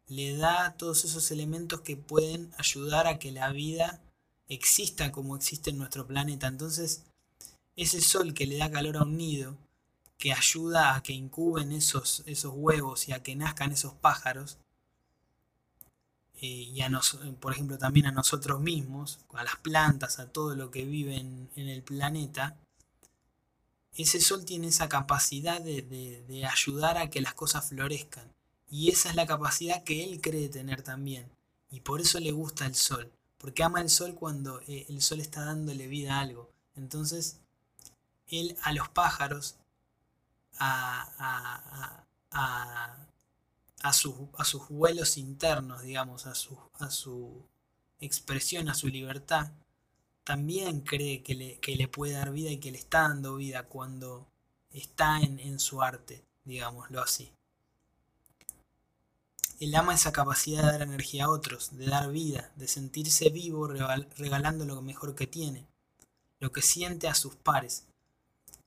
le da todos esos elementos que pueden ayudar a que la vida exista como existe en nuestro planeta. Entonces, ese sol que le da calor a un nido, que ayuda a que incuben esos, esos huevos y a que nazcan esos pájaros, eh, y nos, por ejemplo también a nosotros mismos, a las plantas, a todo lo que vive en, el planeta, ese sol tiene esa capacidad de, de, ayudar a que las cosas florezcan. Y esa es la capacidad que él cree tener también. Y por eso le gusta el sol. Porque ama el sol cuando eh, el sol está dándole vida a algo. Entonces, él a los pájaros, a, a, sus vuelos internos, digamos, a su, a su expresión, a su libertad, también cree que le, que le, puede dar vida y que le está dando vida cuando está en, en su arte, digámoslo así. Él ama esa capacidad de dar energía a otros, de dar vida, de sentirse vivo regalando lo mejor que tiene, lo que siente a sus pares,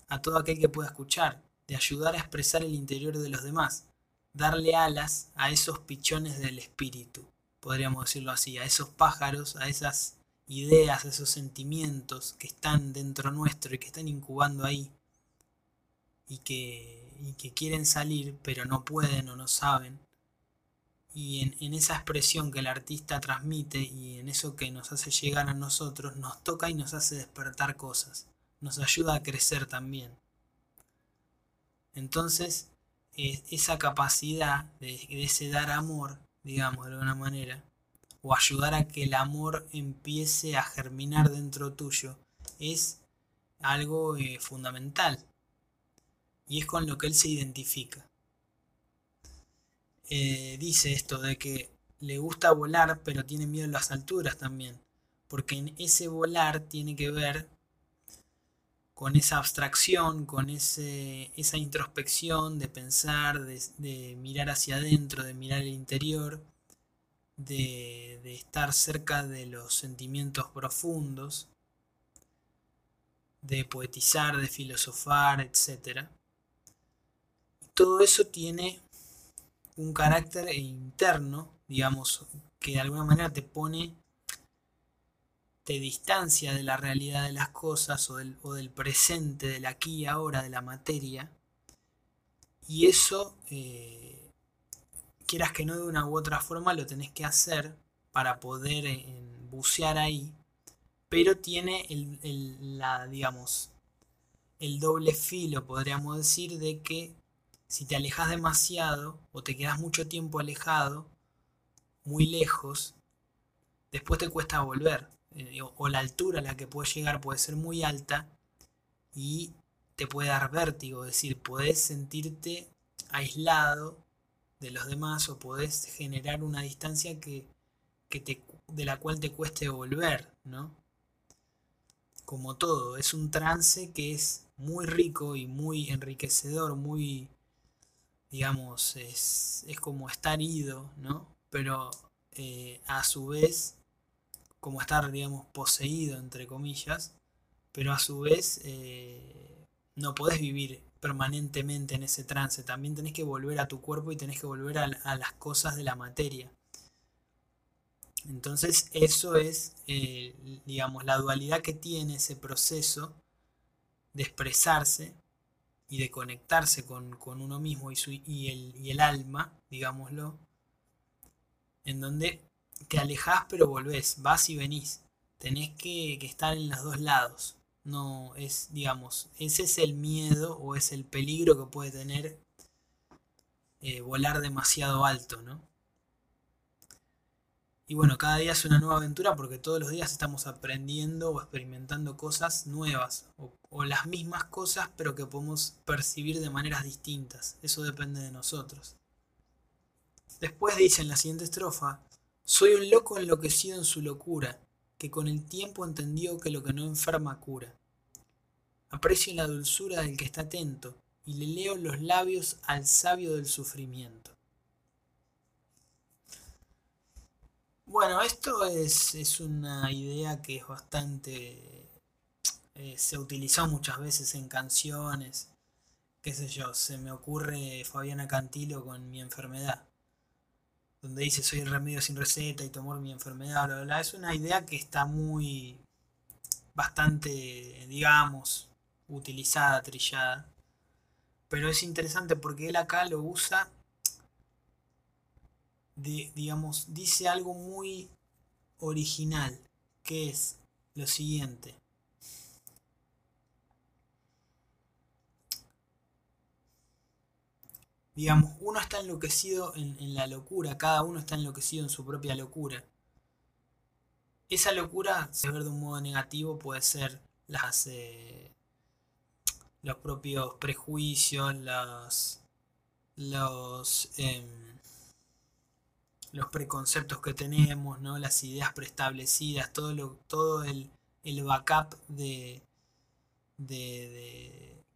a todo aquel que pueda escuchar, de ayudar a expresar el interior de los demás, darle alas a esos pichones del espíritu, podríamos decirlo así, a esos pájaros, a esas ideas, a esos sentimientos que están dentro nuestro y que están incubando ahí y que, y que quieren salir pero no pueden o no saben y en, esa expresión que el artista transmite y en eso que nos hace llegar a nosotros, nos toca y nos hace despertar cosas, nos ayuda a crecer también. Entonces, esa capacidad de, ese dar amor, digamos de alguna manera, o ayudar a que el amor empiece a germinar dentro tuyo, es algo eh, fundamental. Y es con lo que él se identifica. Eh, dice esto de que le gusta volar, pero tiene miedo a las alturas también. Porque en ese volar tiene que ver con esa abstracción, con ese, esa introspección de pensar, de, mirar hacia adentro, de mirar el interior, de, de estar cerca de los sentimientos profundos, de poetizar, de filosofar, etc. Todo eso tiene un carácter interno, digamos, que de alguna manera te pone, te distancia de la realidad de las cosas o del, o del presente, del aquí y ahora, de la materia. Y eso, eh, quieras que no de una u otra forma, lo tenés que hacer para poder eh, bucear ahí. Pero tiene el, la, digamos, el doble filo, podríamos decir, de que si te alejas demasiado o te quedas mucho tiempo alejado, muy lejos, después te cuesta volver. Eh, o la altura a la que puedes llegar puede ser muy alta y te puede dar vértigo, es decir, puedes sentirte aislado de los demás o podés generar una distancia que, te, de la cual te cueste volver, ¿no? Como todo, es un trance que es muy rico y muy enriquecedor, muy digamos, es, como estar ido, ¿no? Pero eh, a su vez, como estar, digamos, poseído, entre comillas, pero a su vez eh, no podés vivir permanentemente en ese trance, también tenés que volver a tu cuerpo y tenés que volver a, las cosas de la materia. Entonces eso es, eh, digamos, la dualidad que tiene ese proceso de expresarse y de conectarse con, uno mismo y, el, y, el, alma, digámoslo, en donde te alejas pero volvés, vas y venís. Tenés que, estar en los dos lados. No es, digamos, ese es el miedo o es el peligro que puede tener eh, volar demasiado alto, ¿no? Y bueno, cada día es una nueva aventura porque todos los días estamos aprendiendo o experimentando cosas nuevas o, las mismas cosas pero que podemos percibir de maneras distintas. Eso depende de nosotros. Después dice en la siguiente estrofa, soy un loco enloquecido en su locura, que con el tiempo entendió que lo que no enferma cura. Aprecio la dulzura del que está atento, y le leo los labios al sabio del sufrimiento. Bueno, esto es, una idea que es bastante... Eh, se utilizó muchas veces en canciones, qué sé yo, se me ocurre Fabiana Cantilo con mi enfermedad, donde dice soy el remedio sin receta y tomar mi enfermedad, bla, Es una idea que está muy, bastante, digamos, utilizada, trillada. Pero es interesante porque él acá lo usa, de, digamos, dice algo muy original, que es lo siguiente. Digamos, uno está enloquecido en, la locura, cada uno está enloquecido en su propia locura. Esa locura, si ver de un modo negativo, puede ser las, eh, los propios prejuicios, los, los, em, los preconceptos que tenemos, ¿no? las ideas preestablecidas, todo, lo, todo el, el backup de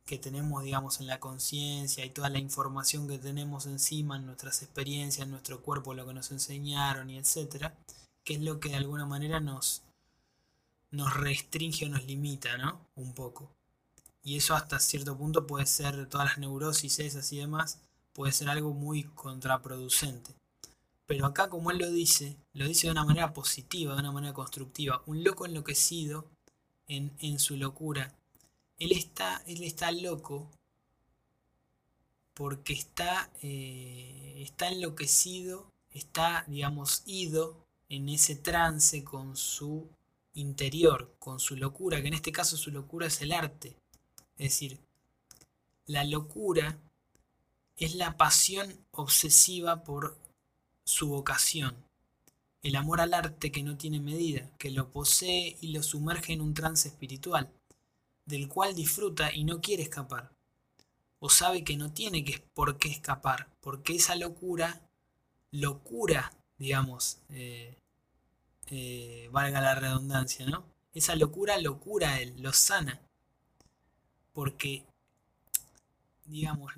que tenemos, digamos, en la conciencia y toda la información que tenemos encima en nuestras experiencias, en nuestro cuerpo, lo que nos enseñaron y etcétera, que es lo que de alguna manera nos, nos restringe o nos limita, ¿no? Un poco. Y eso hasta cierto punto puede ser, todas las neurosis esas y demás, puede ser algo muy contraproducente. Pero acá, como él lo dice, lo dice de una manera positiva, de una manera constructiva. Un loco enloquecido en, en su locura él está, él está loco porque está, eh, está enloquecido, está, digamos, ido en ese trance con su interior, con su locura, que en este caso su locura es el arte. Es decir, la locura es la pasión obsesiva por su vocación, el amor al arte que no tiene medida, que lo posee y lo sumerge en un trance espiritual del cual disfruta y no quiere escapar. O sabe que no tiene que, por qué escapar, porque esa locura, locura, digamos, eh, eh, valga la redundancia, ¿no? Esa locura lo cura él, lo sana. Porque, digamos,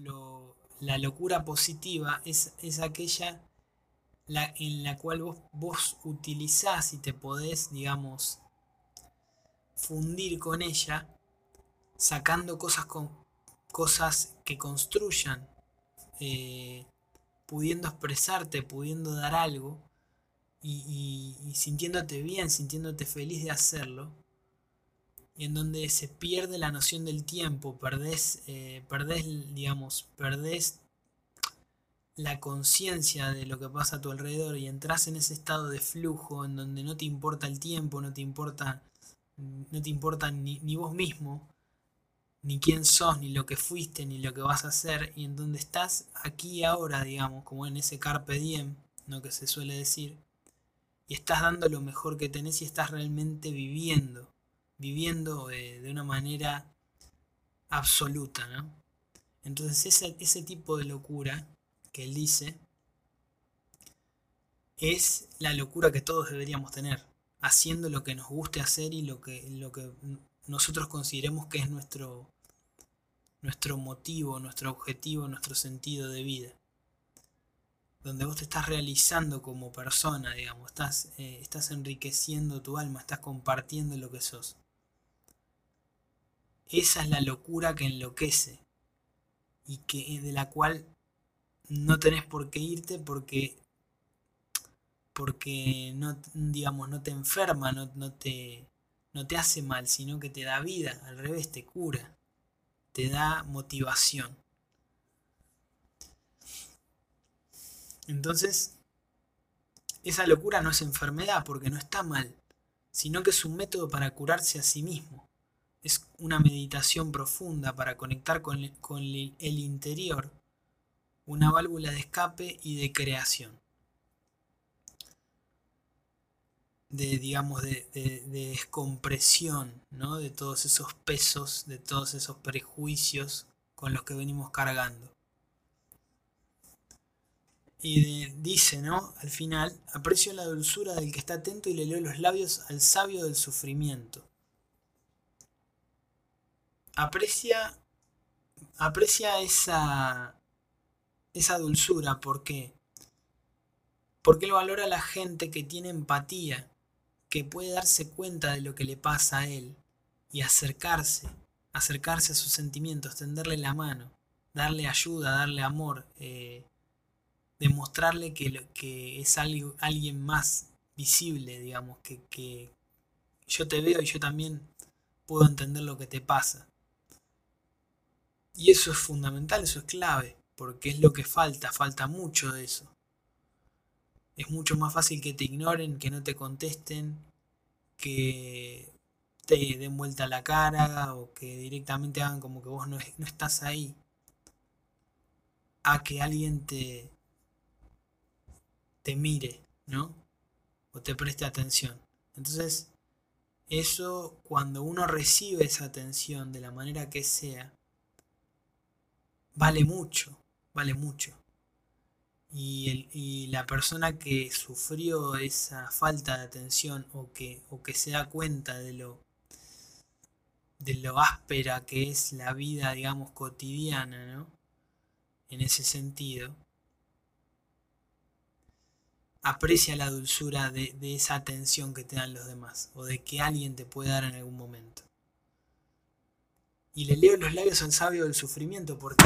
la locura positiva es, es aquella la, en la cual vos, vos utilizás y te podés, digamos, fundir con ella sacando cosas, con, cosas que construyan, eh, pudiendo expresarte, pudiendo dar algo y, sintiéndote bien, sintiéndote feliz de hacerlo, y en donde se pierde la noción del tiempo, perdés, eh, perdés digamos, perdés la conciencia de lo que pasa a tu alrededor y entras en ese estado de flujo en donde no te importa el tiempo, no te importa, no te importa ni, ni vos mismo, ni quién sos, ni lo que fuiste, ni lo que vas a hacer, y en donde estás aquí ahora, digamos, como en ese carpe diem, ¿no? que se suele decir, y estás dando lo mejor que tenés y estás realmente viviendo, viviendo eh, de una manera absoluta, ¿no? Entonces ese, ese tipo de locura que él dice es la locura que todos deberíamos tener, haciendo lo que nos guste hacer y lo que, lo que nosotros consideremos que es nuestro, nuestro motivo, nuestro objetivo, nuestro sentido de vida. Donde vos te estás realizando como persona, digamos, estás, eh, estás enriqueciendo tu alma, estás compartiendo lo que sos. Esa es la locura que enloquece y que de la cual no tenés por qué irte porque porque no digamos no te enferma, no, no te no te hace mal, sino que te da vida, al revés te cura te da motivación. Entonces, esa locura no es enfermedad porque no está mal, sino que es un método para curarse a sí mismo. Es una meditación profunda para conectar con, el interior, una válvula de escape y de creación. De digamos de, descompresión ¿no? de todos esos pesos de todos esos prejuicios con los que venimos cargando y dice no al final aprecio la dulzura del que está atento y le leo los labios al sabio del sufrimiento aprecia aprecia esa, esa dulzura. ¿Por qué? Porque él valora a la gente que tiene empatía, que puede darse cuenta de lo que le pasa a él y acercarse, acercarse a sus sentimientos, tenderle la mano, darle ayuda, darle amor, eh, demostrarle que, es alguien más visible, digamos, que, que yo te veo y yo también puedo entender lo que te pasa. Y eso es fundamental, eso es clave, porque es lo que falta, falta mucho de eso. Es mucho más fácil que te ignoren, que no te contesten, que te den vuelta la cara o que directamente hagan como que vos no, no estás ahí. A que alguien te, te mire, ¿no? O te preste atención. Entonces, eso cuando uno recibe esa atención de la manera que sea, vale mucho, vale mucho. Y, la persona que sufrió esa falta de atención o que, o que se da cuenta de lo, de lo áspera que es la vida, digamos, cotidiana, ¿no? En ese sentido, aprecia la dulzura de, de, esa atención que te dan los demás o de que alguien te puede dar en algún momento. Y le leo los labios al sabio del sufrimiento porque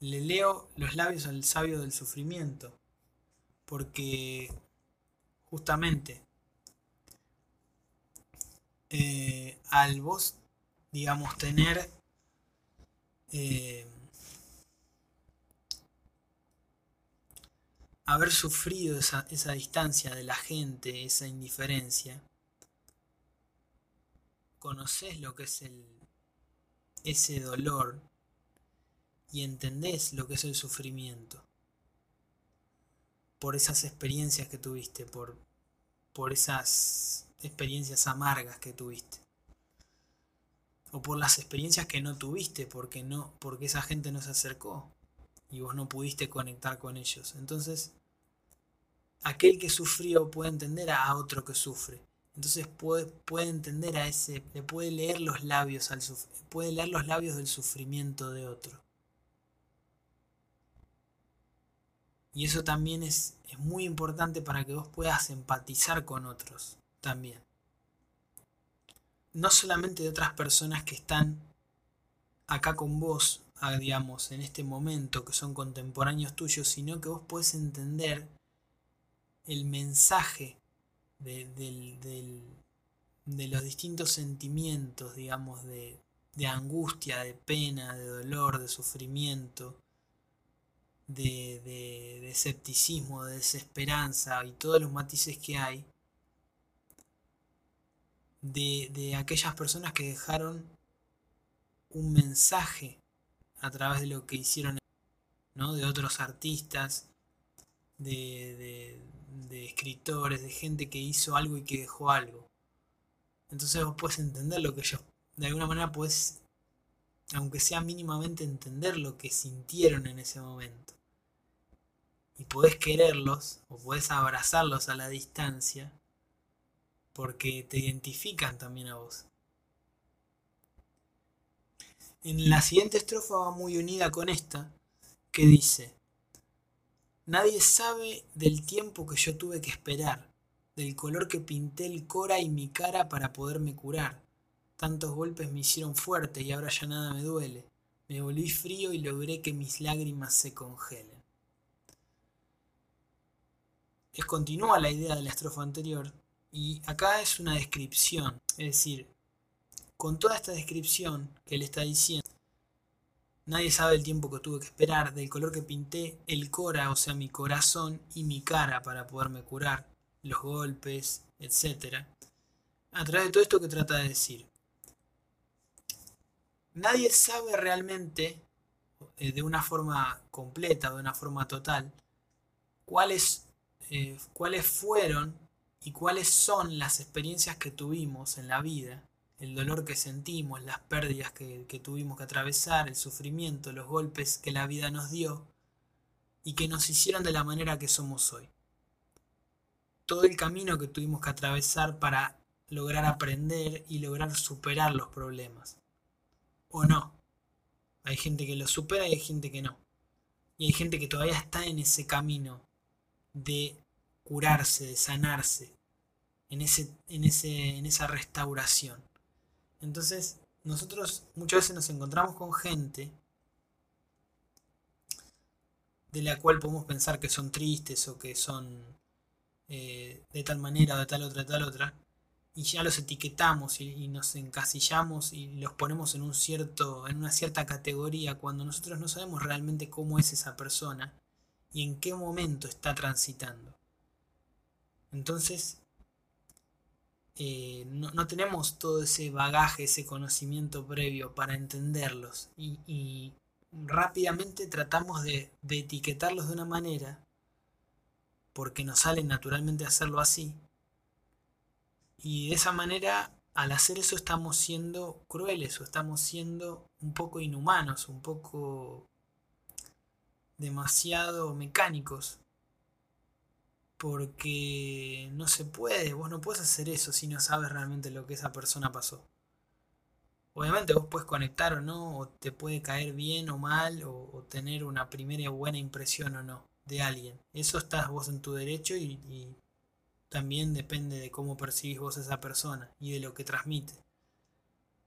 le leo los labios al sabio del sufrimiento, porque justamente eh, al vos, digamos, tener eh, haber sufrido esa, esa distancia de la gente, esa indiferencia, conoces lo que es el, ese dolor y entendés lo que es el sufrimiento. Por esas experiencias que tuviste, por, por esas experiencias amargas que tuviste. O por las experiencias que no tuviste porque no porque esa gente no se acercó y vos no pudiste conectar con ellos. Entonces, aquel que sufrió puede entender a otro que sufre. Entonces puede, puede entender a ese, le puede leer los labios al puede leer los labios del sufrimiento de otro. Y eso también es, es muy importante para que vos puedas empatizar con otros también. No solamente de otras personas que están acá con vos, ah, digamos, en este momento, que son contemporáneos tuyos, sino que vos puedes entender el mensaje de, de los distintos sentimientos, digamos, de, de angustia, de pena, de dolor, de sufrimiento, de, escepticismo, de desesperanza y todos los matices que hay de, aquellas personas que dejaron un mensaje a través de lo que hicieron, ¿no? de otros artistas, de, de, escritores, de gente que hizo algo y que dejó algo. Entonces vos puedes entender lo que ellos, de alguna manera puedes, aunque sea mínimamente entender lo que sintieron en ese momento y podés quererlos o podés abrazarlos a la distancia porque te identifican también a vos. En la siguiente estrofa va muy unida con esta, que dice, Nadie sabe del tiempo que yo tuve que esperar, del color que pinté el cora y mi cara para poderme curar. Tantos golpes me hicieron fuerte y ahora ya nada me duele. Me volví frío y logré que mis lágrimas se congelen es continúa la idea de la estrofa anterior y acá es una descripción, es decir, con toda esta descripción que él está diciendo, nadie sabe el tiempo que tuve que esperar, del color que pinté el cora, o sea, mi corazón y mi cara para poderme curar, los golpes, etc. A través de todo esto que trata de decir. Nadie sabe realmente, eh, de una forma completa, de una forma total, cuál es eh, cuáles fueron y cuáles son las experiencias que tuvimos en la vida, el dolor que sentimos, las pérdidas que tuvimos que atravesar, el sufrimiento, los golpes que la vida nos dio y que nos hicieron de la manera que somos hoy. Todo el camino que tuvimos que atravesar para lograr aprender y lograr superar los problemas. O no. Hay gente que lo supera y hay gente que no. Y hay gente que todavía está en ese camino de curarse, de sanarse, en, ese, en, ese, en esa restauración. Entonces, nosotros muchas veces nos encontramos con gente de la cual podemos pensar que son tristes o que son eh, de tal manera de tal otra, de tal otra, y ya los etiquetamos y, nos encasillamos y los ponemos en un cierto, en una cierta categoría cuando nosotros no sabemos realmente cómo es esa persona y en qué momento está transitando. Entonces, eh, no, tenemos todo ese bagaje, ese conocimiento previo para entenderlos y, rápidamente tratamos de, de etiquetarlos de una manera porque nos sale naturalmente hacerlo así y de esa manera, al hacer eso, estamos siendo crueles o estamos siendo un poco inhumanos, un poco demasiado mecánicos. Porque no se puede, vos no puedes hacer eso si no sabes realmente lo que esa persona pasó. Obviamente vos puedes conectar o no, o te puede caer bien o mal, o, tener una primera buena impresión o no de alguien. Eso estás vos en tu derecho y también depende de cómo percibís vos a esa persona y de lo que transmite.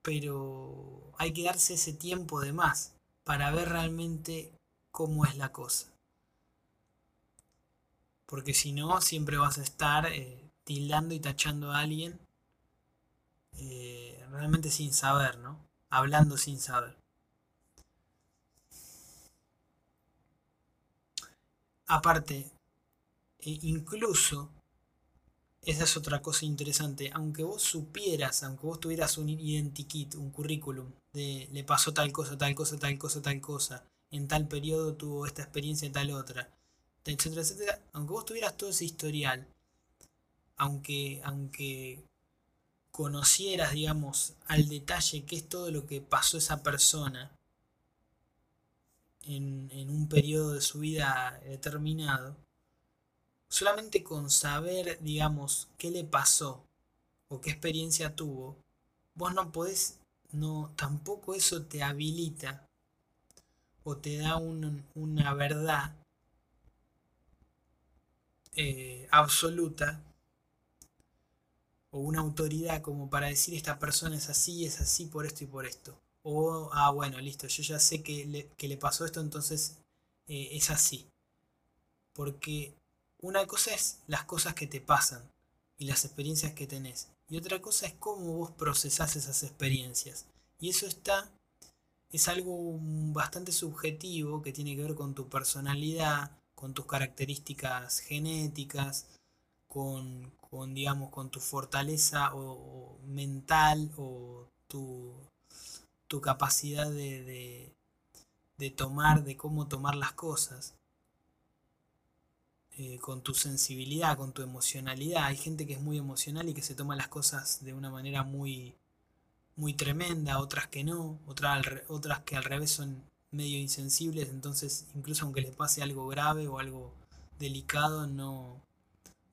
Pero hay que darse ese tiempo de más para ver realmente cómo es la cosa. Porque si no, siempre vas a estar eh, tildando y tachando a alguien eh, realmente sin saber, ¿no? Hablando sin saber. Aparte, e incluso esa es otra cosa interesante. Aunque vos supieras, aunque vos tuvieras un identikit, un currículum, de le pasó tal cosa, tal cosa, tal cosa, tal cosa, en tal periodo tuvo esta experiencia tal otra, etcétera, etcétera, aunque vos tuvieras todo ese historial, aunque, aunque conocieras, digamos, al detalle qué es todo lo que pasó esa persona en, en un periodo de su vida determinado, solamente con saber, digamos, qué le pasó o qué experiencia tuvo, vos no podés, no, tampoco eso te habilita o te da una verdad eh, absoluta o una autoridad como para decir esta persona es así, es así por esto y por esto. O, ah, bueno, listo, yo ya sé que le, pasó esto, entonces eh, es así. Porque una cosa es las cosas que te pasan y las experiencias que tenés. Y otra cosa es cómo vos procesás esas experiencias. Y eso está, es algo bastante subjetivo que tiene que ver con tu personalidad, con tus características genéticas, con, digamos, con tu fortaleza o, mental o tu, tu capacidad de, de tomar, de cómo tomar las cosas. Eh, con tu sensibilidad, con tu emocionalidad. Hay gente que es muy emocional y que se toma las cosas de una manera muy, muy tremenda, otras que no, otras, otras que al revés son medio insensibles, entonces incluso aunque les pase algo grave o algo delicado, no,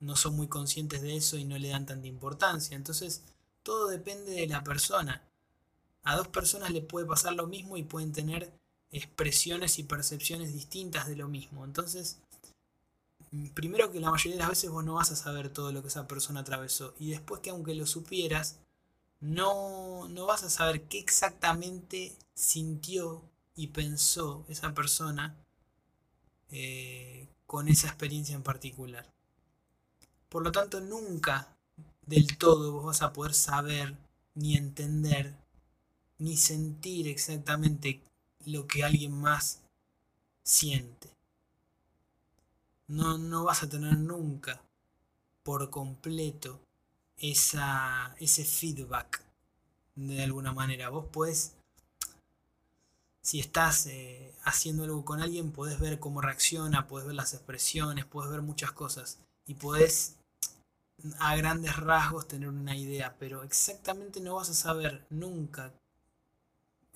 no son muy conscientes de eso y no le dan tanta importancia. Entonces, todo depende de la persona. A dos personas le puede pasar lo mismo y pueden tener expresiones y percepciones distintas de lo mismo. Entonces, primero que la mayoría de las veces vos no vas a saber todo lo que esa persona atravesó. Y después que aunque lo supieras, no, no vas a saber qué exactamente sintió y pensó esa persona eh, con esa experiencia en particular. Por lo tanto, nunca del todo vos vas a poder saber, ni entender, ni sentir exactamente lo que alguien más siente no, no vas a tener nunca por completo esa, ese feedback de alguna manera. Vos podés, si estás eh, haciendo algo con alguien, podés ver cómo reacciona, podés ver las expresiones, podés ver muchas cosas y podés a grandes rasgos tener una idea, pero exactamente no vas a saber nunca,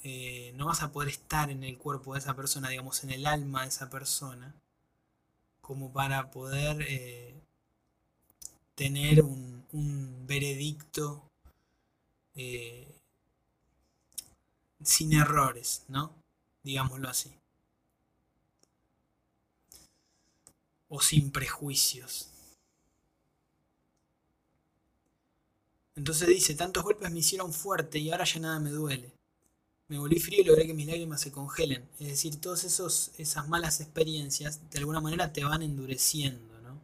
eh, no vas a poder estar en el cuerpo de esa persona, digamos, en el alma de esa persona como para poder eh, tener un, veredicto eh, sin errores, ¿no? Digámoslo así. O sin prejuicios. Entonces dice, tantos golpes me hicieron fuerte y ahora ya nada me duele. Me volví frío y logré que mis lágrimas se congelen. Es decir, todas esas malas experiencias de alguna manera te van endureciendo, ¿no?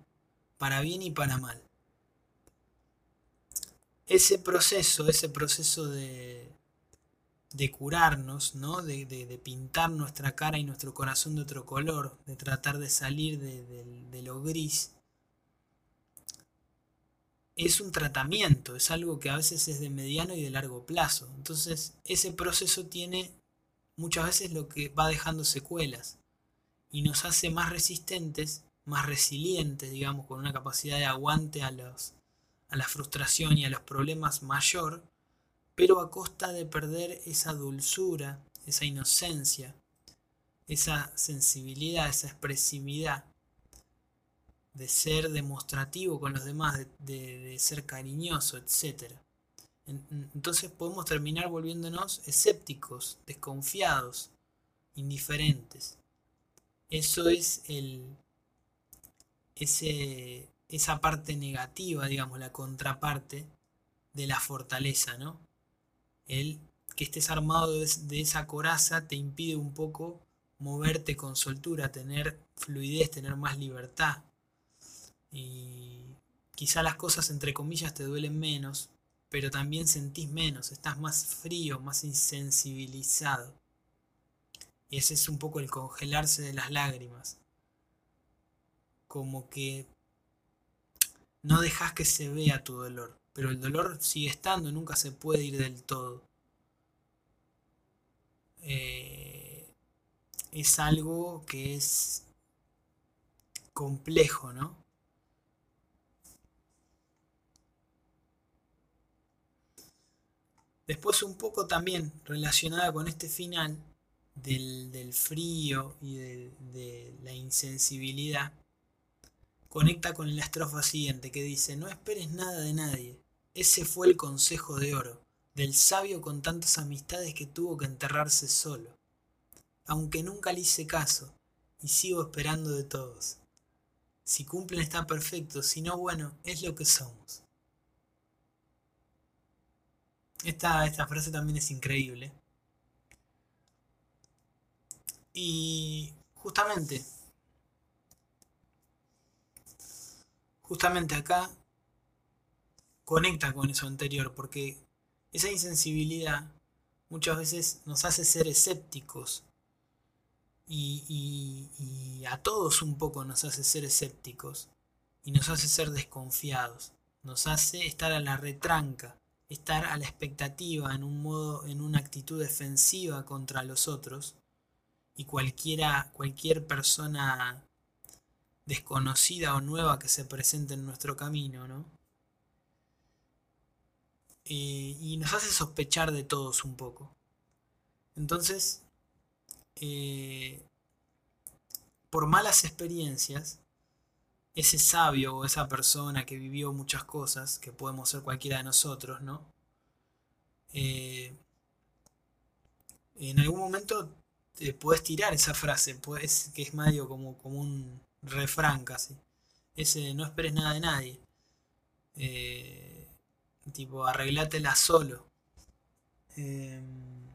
Para bien y para mal. Ese proceso, ese proceso de, de curarnos, ¿no? De, de, pintar nuestra cara y nuestro corazón de otro color, de tratar de salir de, lo gris, es un tratamiento, es algo que a veces es de mediano y de largo plazo. Entonces, ese proceso tiene muchas veces lo que va dejando secuelas y nos hace más resistentes, más resilientes, digamos, con una capacidad de aguante a, los, a la frustración y a los problemas mayor pero a costa de perder esa dulzura, esa inocencia, esa sensibilidad, esa expresividad de ser demostrativo con los demás, de, ser cariñoso, etc. Entonces podemos terminar volviéndonos escépticos, desconfiados, indiferentes. Eso es el, ese, esa parte negativa, digamos, la contraparte de la fortaleza, ¿no? el que estés armado de, esa coraza te impide un poco moverte con soltura, tener fluidez, tener más libertad. Y quizá las cosas entre comillas te duelen menos, pero también sentís menos, estás más frío, más insensibilizado. Y ese es un poco el congelarse de las lágrimas. Como que no dejas que se vea tu dolor pero el dolor sigue estando, nunca se puede ir del todo. Eh, es algo que es complejo, ¿no? Después un poco también relacionada con este final del, frío y de la insensibilidad, conecta con la estrofa siguiente que dice, no esperes nada de nadie, ese fue el consejo de oro, del sabio con tantas amistades que tuvo que enterrarse solo. Aunque nunca le hice caso, y sigo esperando de todos. Si cumplen está perfecto, si no, bueno, es lo que somos. Esta, esta frase también es increíble. Y justamente, justamente acá conecta con eso anterior, porque esa insensibilidad muchas veces nos hace ser escépticos y, a todos un poco nos hace ser escépticos y nos hace ser desconfiados, nos hace estar a la retranca, estar a la expectativa en un modo, en una actitud defensiva contra los otros y cualquiera, cualquier persona desconocida o nueva que se presente en nuestro camino, ¿no? Eh, y nos hace sospechar de todos un poco. Entonces, eh, por malas experiencias, ese sabio o esa persona que vivió muchas cosas, que podemos ser cualquiera de nosotros, ¿no? Eh, en algún momento te puedes tirar esa frase, puedes, que es medio como, como un refrán casi. Ese no esperes nada de nadie. Tipo, arreglátela solo. Em,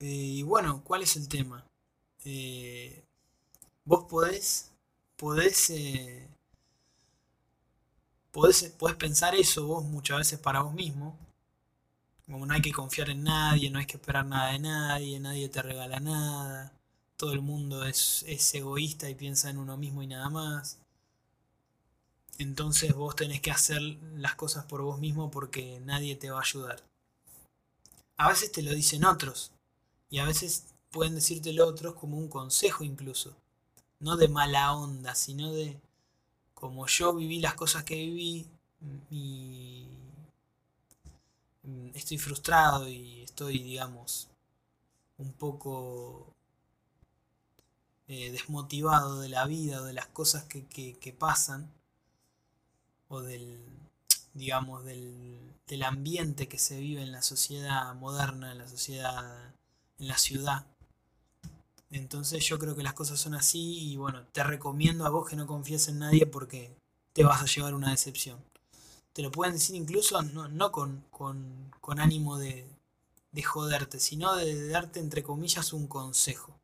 eh, y bueno, ¿cuál es el tema? Eh, vos podés, podés, eh, podés, podés pensar eso vos muchas veces para vos mismo. Como no hay que confiar en nadie, no hay que esperar nada de nadie, nadie te regala nada, todo el mundo es, es egoísta y piensa en uno mismo y nada más entonces vos tenés que hacer las cosas por vos mismo porque nadie te va a ayudar. A veces te lo dicen otros y a veces pueden decírtelo otros como un consejo incluso. No de mala onda, sino de como yo viví las cosas que viví y estoy frustrado y estoy, digamos, un poco eh, desmotivado de la vida o de las cosas que, que pasan o del, digamos, del, del ambiente que se vive en la sociedad moderna, en la sociedad, en la ciudad. Entonces yo creo que las cosas son así y bueno, te recomiendo a vos que no confíes en nadie porque te vas a llevar una decepción. Te lo pueden decir incluso no, con, con, ánimo de, de joderte, sino de darte entre comillas un consejo.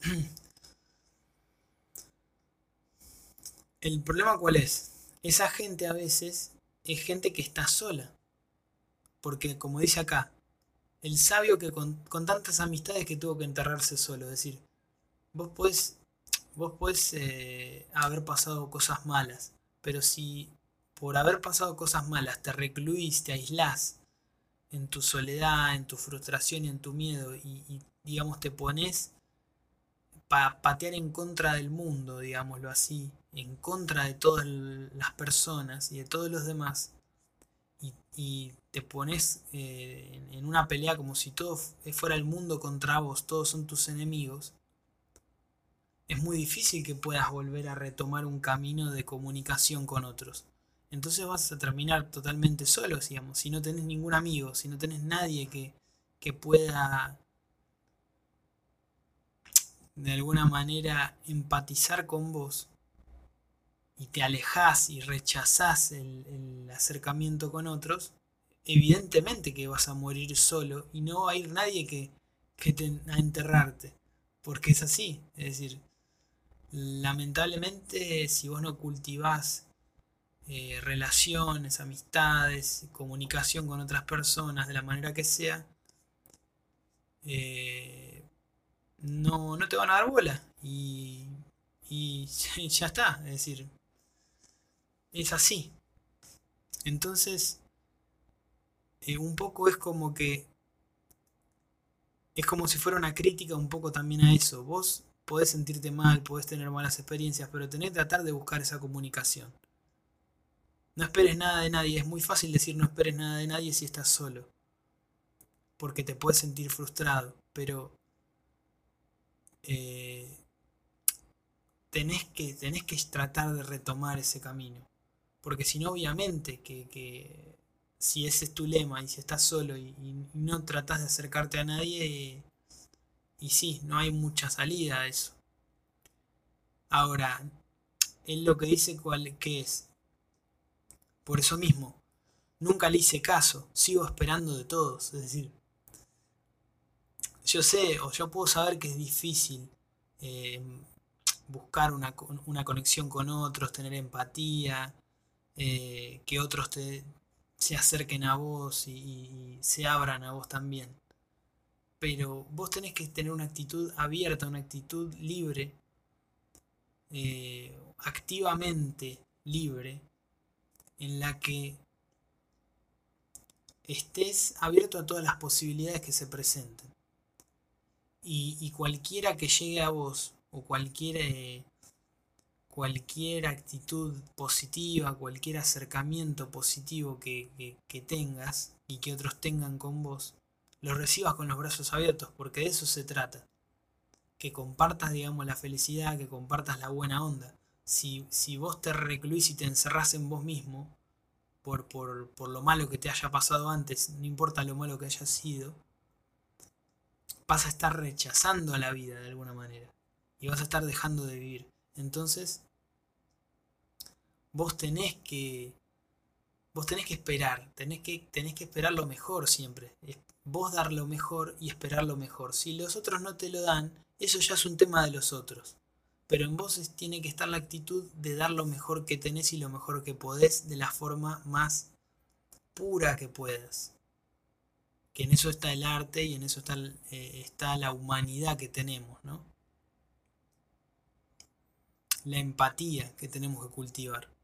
El problema cuál es? Esa gente a veces es gente que está sola. Porque como dice acá, el sabio que con, tantas amistades que tuvo que enterrarse solo. Es decir, vos podés, vos podés eh, haber pasado cosas malas, pero si por haber pasado cosas malas te recluís, te aislás en tu soledad, en tu frustración y en tu miedo y, digamos te pones para patear en contra del mundo, digámoslo así, en contra de todas las personas y de todos los demás, y, te pones eh, en una pelea como si todo fuera el mundo contra vos, todos son tus enemigos, es muy difícil que puedas volver a retomar un camino de comunicación con otros. Entonces vas a terminar totalmente solo, digamos, si no tenés ningún amigo, si no tenés nadie que, que pueda de alguna manera empatizar con vos y te alejás y rechazás el, acercamiento con otros, evidentemente que vas a morir solo y no va a ir nadie que, que te, a enterrarte, porque es así, es decir, lamentablemente si vos no cultivás eh, relaciones, amistades, comunicación con otras personas de la manera que sea, eh, no, no te van a dar bola y, y ya está, es decir, es así. Entonces, eh, un poco es como que es como si fuera una crítica un poco también a eso. Vos podés sentirte mal, podés tener malas experiencias, pero tenés que tratar de buscar esa comunicación. No esperes nada de nadie. Es muy fácil decir no esperes nada de nadie si estás solo. Porque te puedes sentir frustrado. Pero eh, tenés, que, tenés que tratar de retomar ese camino. Porque si no, obviamente, que, si ese es tu lema y si estás solo y, no tratas de acercarte a nadie, y sí, no hay mucha salida a eso. Ahora, él lo que dice cuál, que es. Por eso mismo, nunca le hice caso, sigo esperando de todos. Es decir, yo sé o yo puedo saber que es difícil eh, buscar una, una, conexión con otros, tener empatía, eh, que otros te, se acerquen a vos y, se abran a vos también. Pero vos tenés que tener una actitud abierta, una actitud libre, eh, activamente libre, en la que estés abierto a todas las posibilidades que se presenten. Y, cualquiera que llegue a vos, o cualquier eh, cualquier actitud positiva, cualquier acercamiento positivo que, tengas y que otros tengan con vos, lo recibas con los brazos abiertos, porque de eso se trata. Que compartas, digamos, la felicidad, que compartas la buena onda. Si, si vos te recluís y te encerrás en vos mismo, por, por, por lo malo que te haya pasado antes, no importa lo malo que haya sido, vas a estar rechazando a la vida de alguna manera. Y vas a estar dejando de vivir. Entonces, vos tenés que vos tenés que esperar, tenés que, tenés que esperar lo mejor siempre. Vos dar lo mejor y esperar lo mejor. Si los otros no te lo dan, eso ya es un tema de los otros. Pero en vos tiene que estar la actitud de dar lo mejor que tenés y lo mejor que podés de la forma más pura que puedas. Que en eso está el arte y en eso está, eh, está la humanidad que tenemos, ¿no? La empatía que tenemos que cultivar.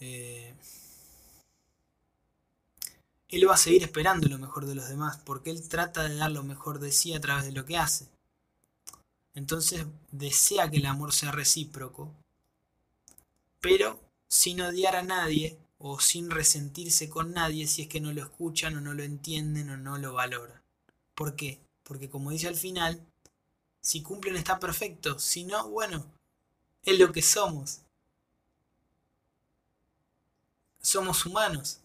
Eh, él va a seguir esperando lo mejor de los demás, porque él trata de dar lo mejor de sí a través de lo que hace. Entonces desea que el amor sea recíproco, pero sin odiar a nadie o sin resentirse con nadie si es que no lo escuchan o no lo entienden o no lo valoran. ¿Por qué? Porque como dice al final, Si cumplen está perfecto, si no, bueno, es lo que somos. Somos humanos.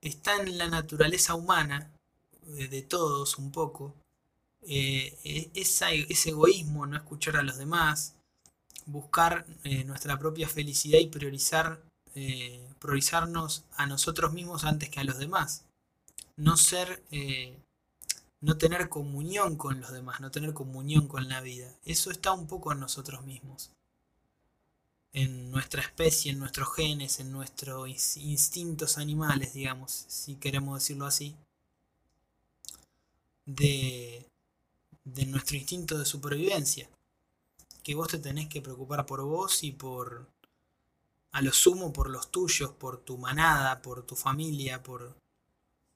Está en la naturaleza humana, de todos un poco, eh, e, ese egoísmo, no escuchar a los demás, buscar eh, nuestra propia felicidad y priorizar, eh, priorizarnos a nosotros mismos antes que a los demás. No ser, no tener comunión con los demás, no tener comunión con la vida. Eso está un poco en nosotros mismos. En nuestra especie, en nuestros genes, en nuestros instintos animales, digamos, si queremos decirlo así. De, de nuestro instinto de supervivencia. Que vos te tenés que preocupar por vos y por, a lo sumo, por los tuyos, por tu manada, por tu familia, por,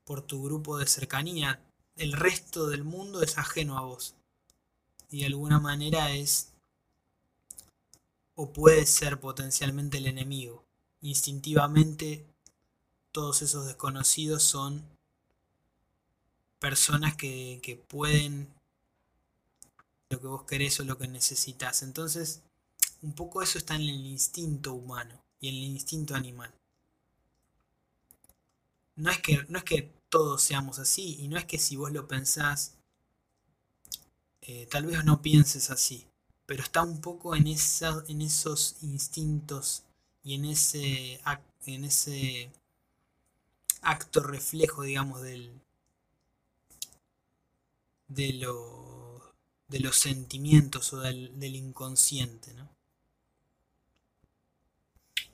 por tu grupo de cercanía. El resto del mundo es ajeno a vos. Y de alguna manera es o puede ser potencialmente el enemigo. Instintivamente todos esos desconocidos son personas que, que pueden lo que vos querés o lo que necesitas. Entonces, un poco eso está en el instinto humano y en el instinto animal. No es que, no es que todos seamos así y no es que si vos lo pensás, eh, tal vez no pienses así, pero está un poco en, en esos instintos y en ese, en ese acto reflejo, digamos, del, de de los sentimientos o del, inconsciente. ¿no?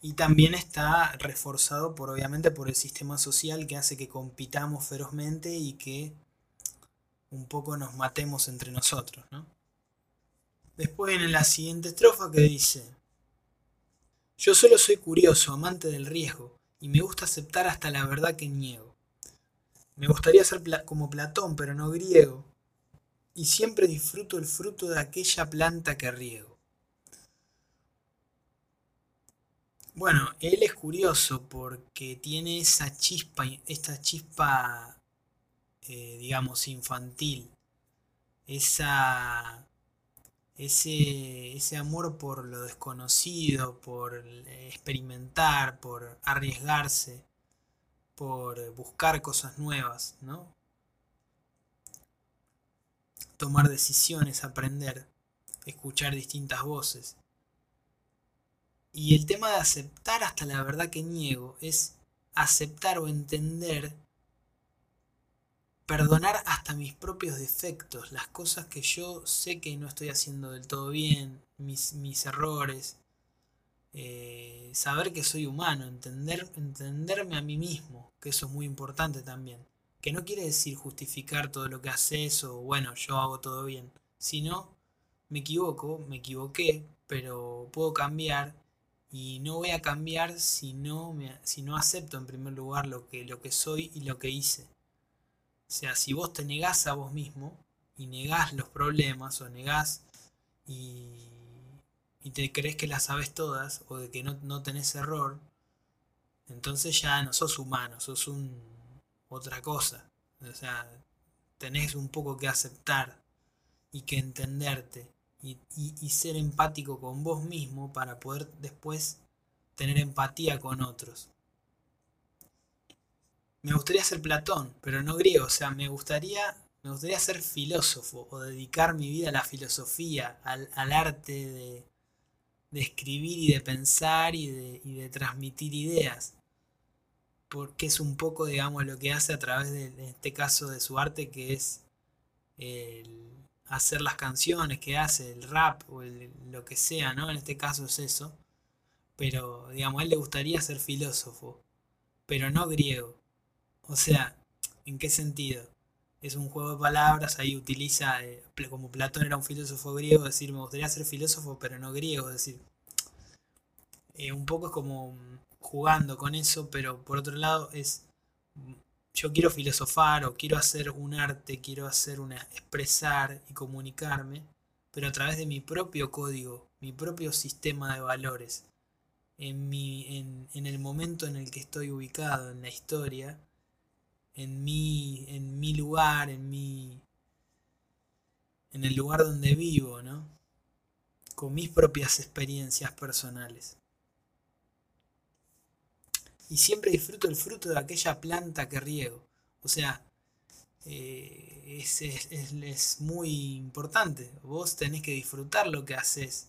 Y también está reforzado por obviamente por el sistema social que hace que compitamos ferozmente y que un poco nos matemos entre nosotros. ¿no? Después viene la siguiente estrofa que dice, yo solo soy curioso, amante del riesgo, y me gusta aceptar hasta la verdad que niego. Me gustaría ser como Platón, pero no griego, y siempre disfruto el fruto de aquella planta que riego. Bueno, él es curioso porque tiene esa chispa, esta chispa, eh, digamos, infantil, esa, ese, ese amor por lo desconocido, por experimentar, por arriesgarse, por buscar cosas nuevas, ¿no? tomar decisiones, aprender, escuchar distintas voces. Y el tema de aceptar hasta la verdad que niego es aceptar o entender, perdonar hasta mis propios defectos, las cosas que yo sé que no estoy haciendo del todo bien, mis, mis errores, eh, saber que soy humano, entender, entenderme a mí mismo, que eso es muy importante también que no quiere decir justificar todo lo que haces o bueno, yo hago todo bien, sino me equivoco, me equivoqué, pero puedo cambiar y no voy a cambiar si no, me, si no acepto en primer lugar lo que, lo que soy y lo que hice. O sea, si vos te negás a vos mismo y negás los problemas o negás y, y te crees que las sabes todas o de que no, no tenés error, entonces ya no sos humano, sos un, otra cosa. O sea, tenés un poco que aceptar y que entenderte y, ser empático con vos mismo para poder después tener empatía con otros. Me gustaría ser Platón, pero no griego, o sea, me gustaría, me gustaría ser filósofo o dedicar mi vida a la filosofía, al, arte de, de, escribir y de pensar y de, y de transmitir ideas porque es un poco, digamos, lo que hace a través de, este caso, de su arte, que es hacer las canciones que hace, el rap o lo que sea, ¿no? En este caso es eso. Pero, digamos, a él le gustaría ser filósofo, pero no griego. O sea, ¿en qué sentido? Es un juego de palabras, ahí utiliza, eh, como Platón era un filósofo griego, decir, me gustaría ser filósofo, pero no griego, es decir, eh, un poco es como jugando con eso, pero por otro lado es, yo quiero filosofar o quiero hacer un arte, quiero hacer una, expresar y comunicarme, pero a través de mi propio código, mi propio sistema de valores, en, mi, en, en el momento en el que estoy ubicado en la historia, en mi, en mi lugar, en mi, en el lugar donde vivo, ¿no? Con mis propias experiencias personales. Y siempre disfruto el fruto de aquella planta que riego. O sea, eh, es, es, muy importante. Vos tenés que disfrutar lo que haces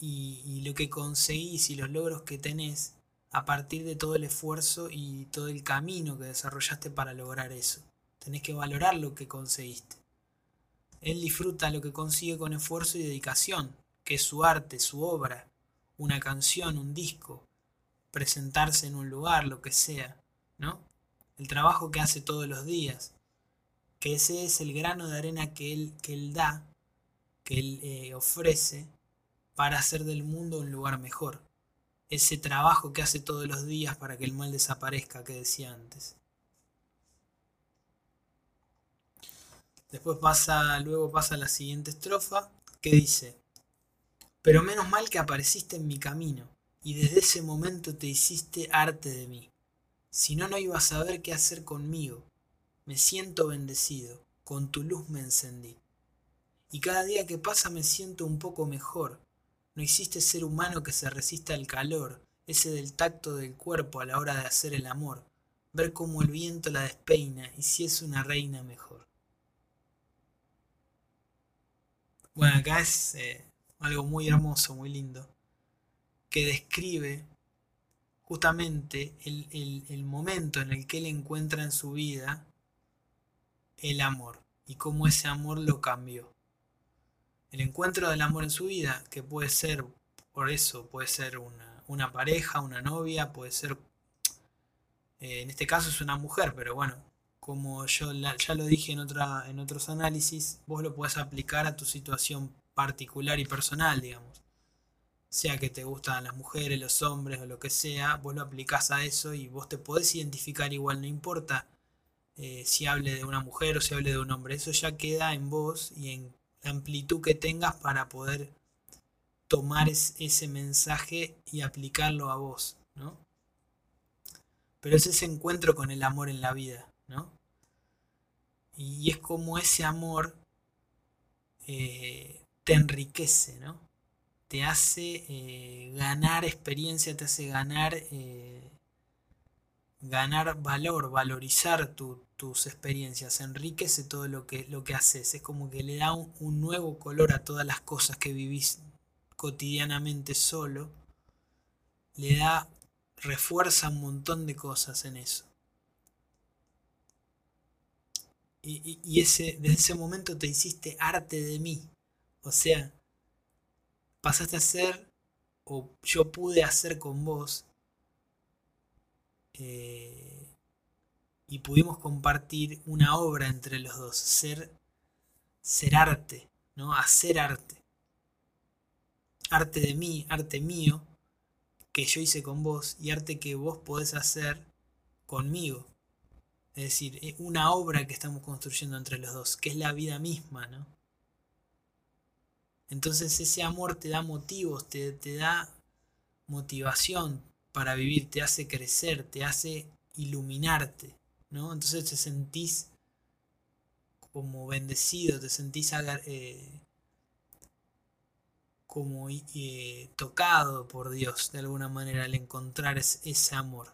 y, y, lo que conseguís y los logros que tenés a partir de todo el esfuerzo y todo el camino que desarrollaste para lograr eso. Tenés que valorar lo que conseguiste. Él disfruta lo que consigue con esfuerzo y dedicación, que es su arte, su obra, una canción, un disco, presentarse en un lugar, lo que sea, ¿no? El trabajo que hace todos los días, que ese es el grano de arena que él, que él da, que él eh, ofrece para hacer del mundo un lugar mejor. Ese trabajo que hace todos los días para que el mal desaparezca, que decía antes. Después pasa, luego pasa la siguiente estrofa que dice, pero menos mal que apareciste en mi camino y desde ese momento te hiciste arte de mí. Si no, no iba a saber qué hacer conmigo. Me siento bendecido, con tu luz me encendí. Y cada día que pasa me siento un poco mejor. No hiciste ser humano que se resista al calor, ese del tacto del cuerpo a la hora de hacer el amor, ver cómo el viento la despeina y si es una reina mejor. Bueno, acá es eh, algo muy hermoso, muy lindo, que describe justamente el, el, momento en el que él encuentra en su vida el amor y cómo ese amor lo cambió. El encuentro del amor en su vida, que puede ser, por eso, puede ser una, pareja, una novia, puede ser, eh, en este caso es una mujer, pero bueno, como yo ya lo dije en, otra, en otros análisis, vos lo puedes aplicar a tu situación particular y personal, digamos. Sea que te gustan las mujeres, los hombres o lo que sea, vos lo aplicás a eso y vos te podés identificar igual, no importa eh, si hable de una mujer o si hable de un hombre, eso ya queda en vos y en la amplitud que tengas para poder tomar ese mensaje y aplicarlo a vos, ¿no? Pero es ese encuentro con el amor en la vida. Y es como ese amor eh, te enriquece, ¿no? Te hace eh, ganar experiencia, te hace ganar, eh, ganar valor, valorizar tus experiencias, enriquece todo lo que, lo que haces. Es como que le da un, nuevo color a todas las cosas que vivís cotidianamente solo. Le da, refuerza un montón de cosas en eso. y, ese, desde ese momento te hiciste arte de mí. O sea, pasaste a ser, o yo pude hacer con vos, eh, y pudimos compartir una obra entre los dos, ser, ser arte, ¿no? Hacer arte. Arte de mí, arte mío, que yo hice con vos, y arte que vos podés hacer conmigo. Es decir, es una obra que estamos construyendo entre los dos, que es la vida misma, ¿no? Entonces ese amor te da motivos, te, te da motivación para vivir, te hace crecer, te hace iluminarte, ¿no? Entonces te sentís como bendecido, te sentís eh, como eh, tocado por Dios de alguna manera al encontrar ese amor.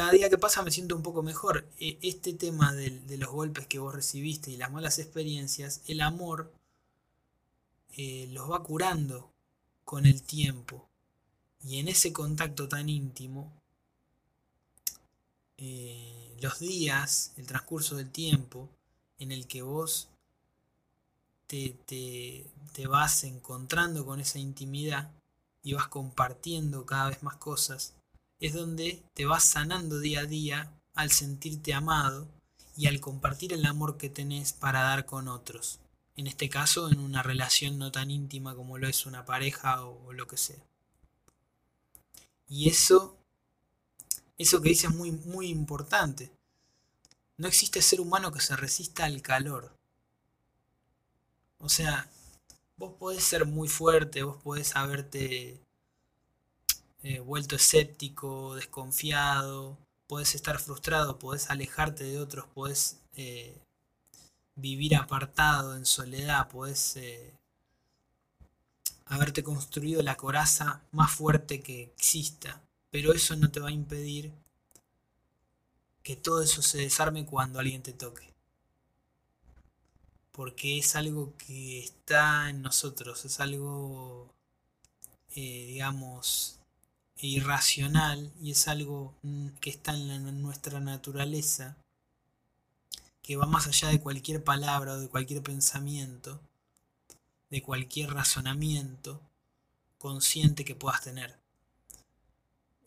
cada día que pasa me siento un poco mejor. E, este tema de, los golpes que vos recibiste y las malas experiencias, el amor eh, los va curando con el tiempo. Y en ese contacto tan íntimo, eh, los días, el transcurso del tiempo, en el que vos te, te vas encontrando con esa intimidad y vas compartiendo cada vez más cosas, es donde te vas sanando día a día al sentirte amado y al compartir el amor que tenés para dar con otros. En este caso, en una relación no tan íntima como lo es una pareja o, lo que sea. Y eso, eso que dice es muy, muy importante. No existe ser humano que se resista al calor. O sea, vos podés ser muy fuerte, vos podés haberte eh, vuelto escéptico, desconfiado, podés estar frustrado, podés alejarte de otros, podés eh, vivir apartado, en soledad, podés eh, haberte construido la coraza más fuerte que exista, pero eso no te va a impedir que todo eso se desarme cuando alguien te toque. Porque es algo que está en nosotros, es algo, eh, digamos, irracional y es algo mm, que está en, nuestra naturaleza, que va más allá de cualquier palabra o de cualquier pensamiento, de cualquier razonamiento consciente que puedas tener.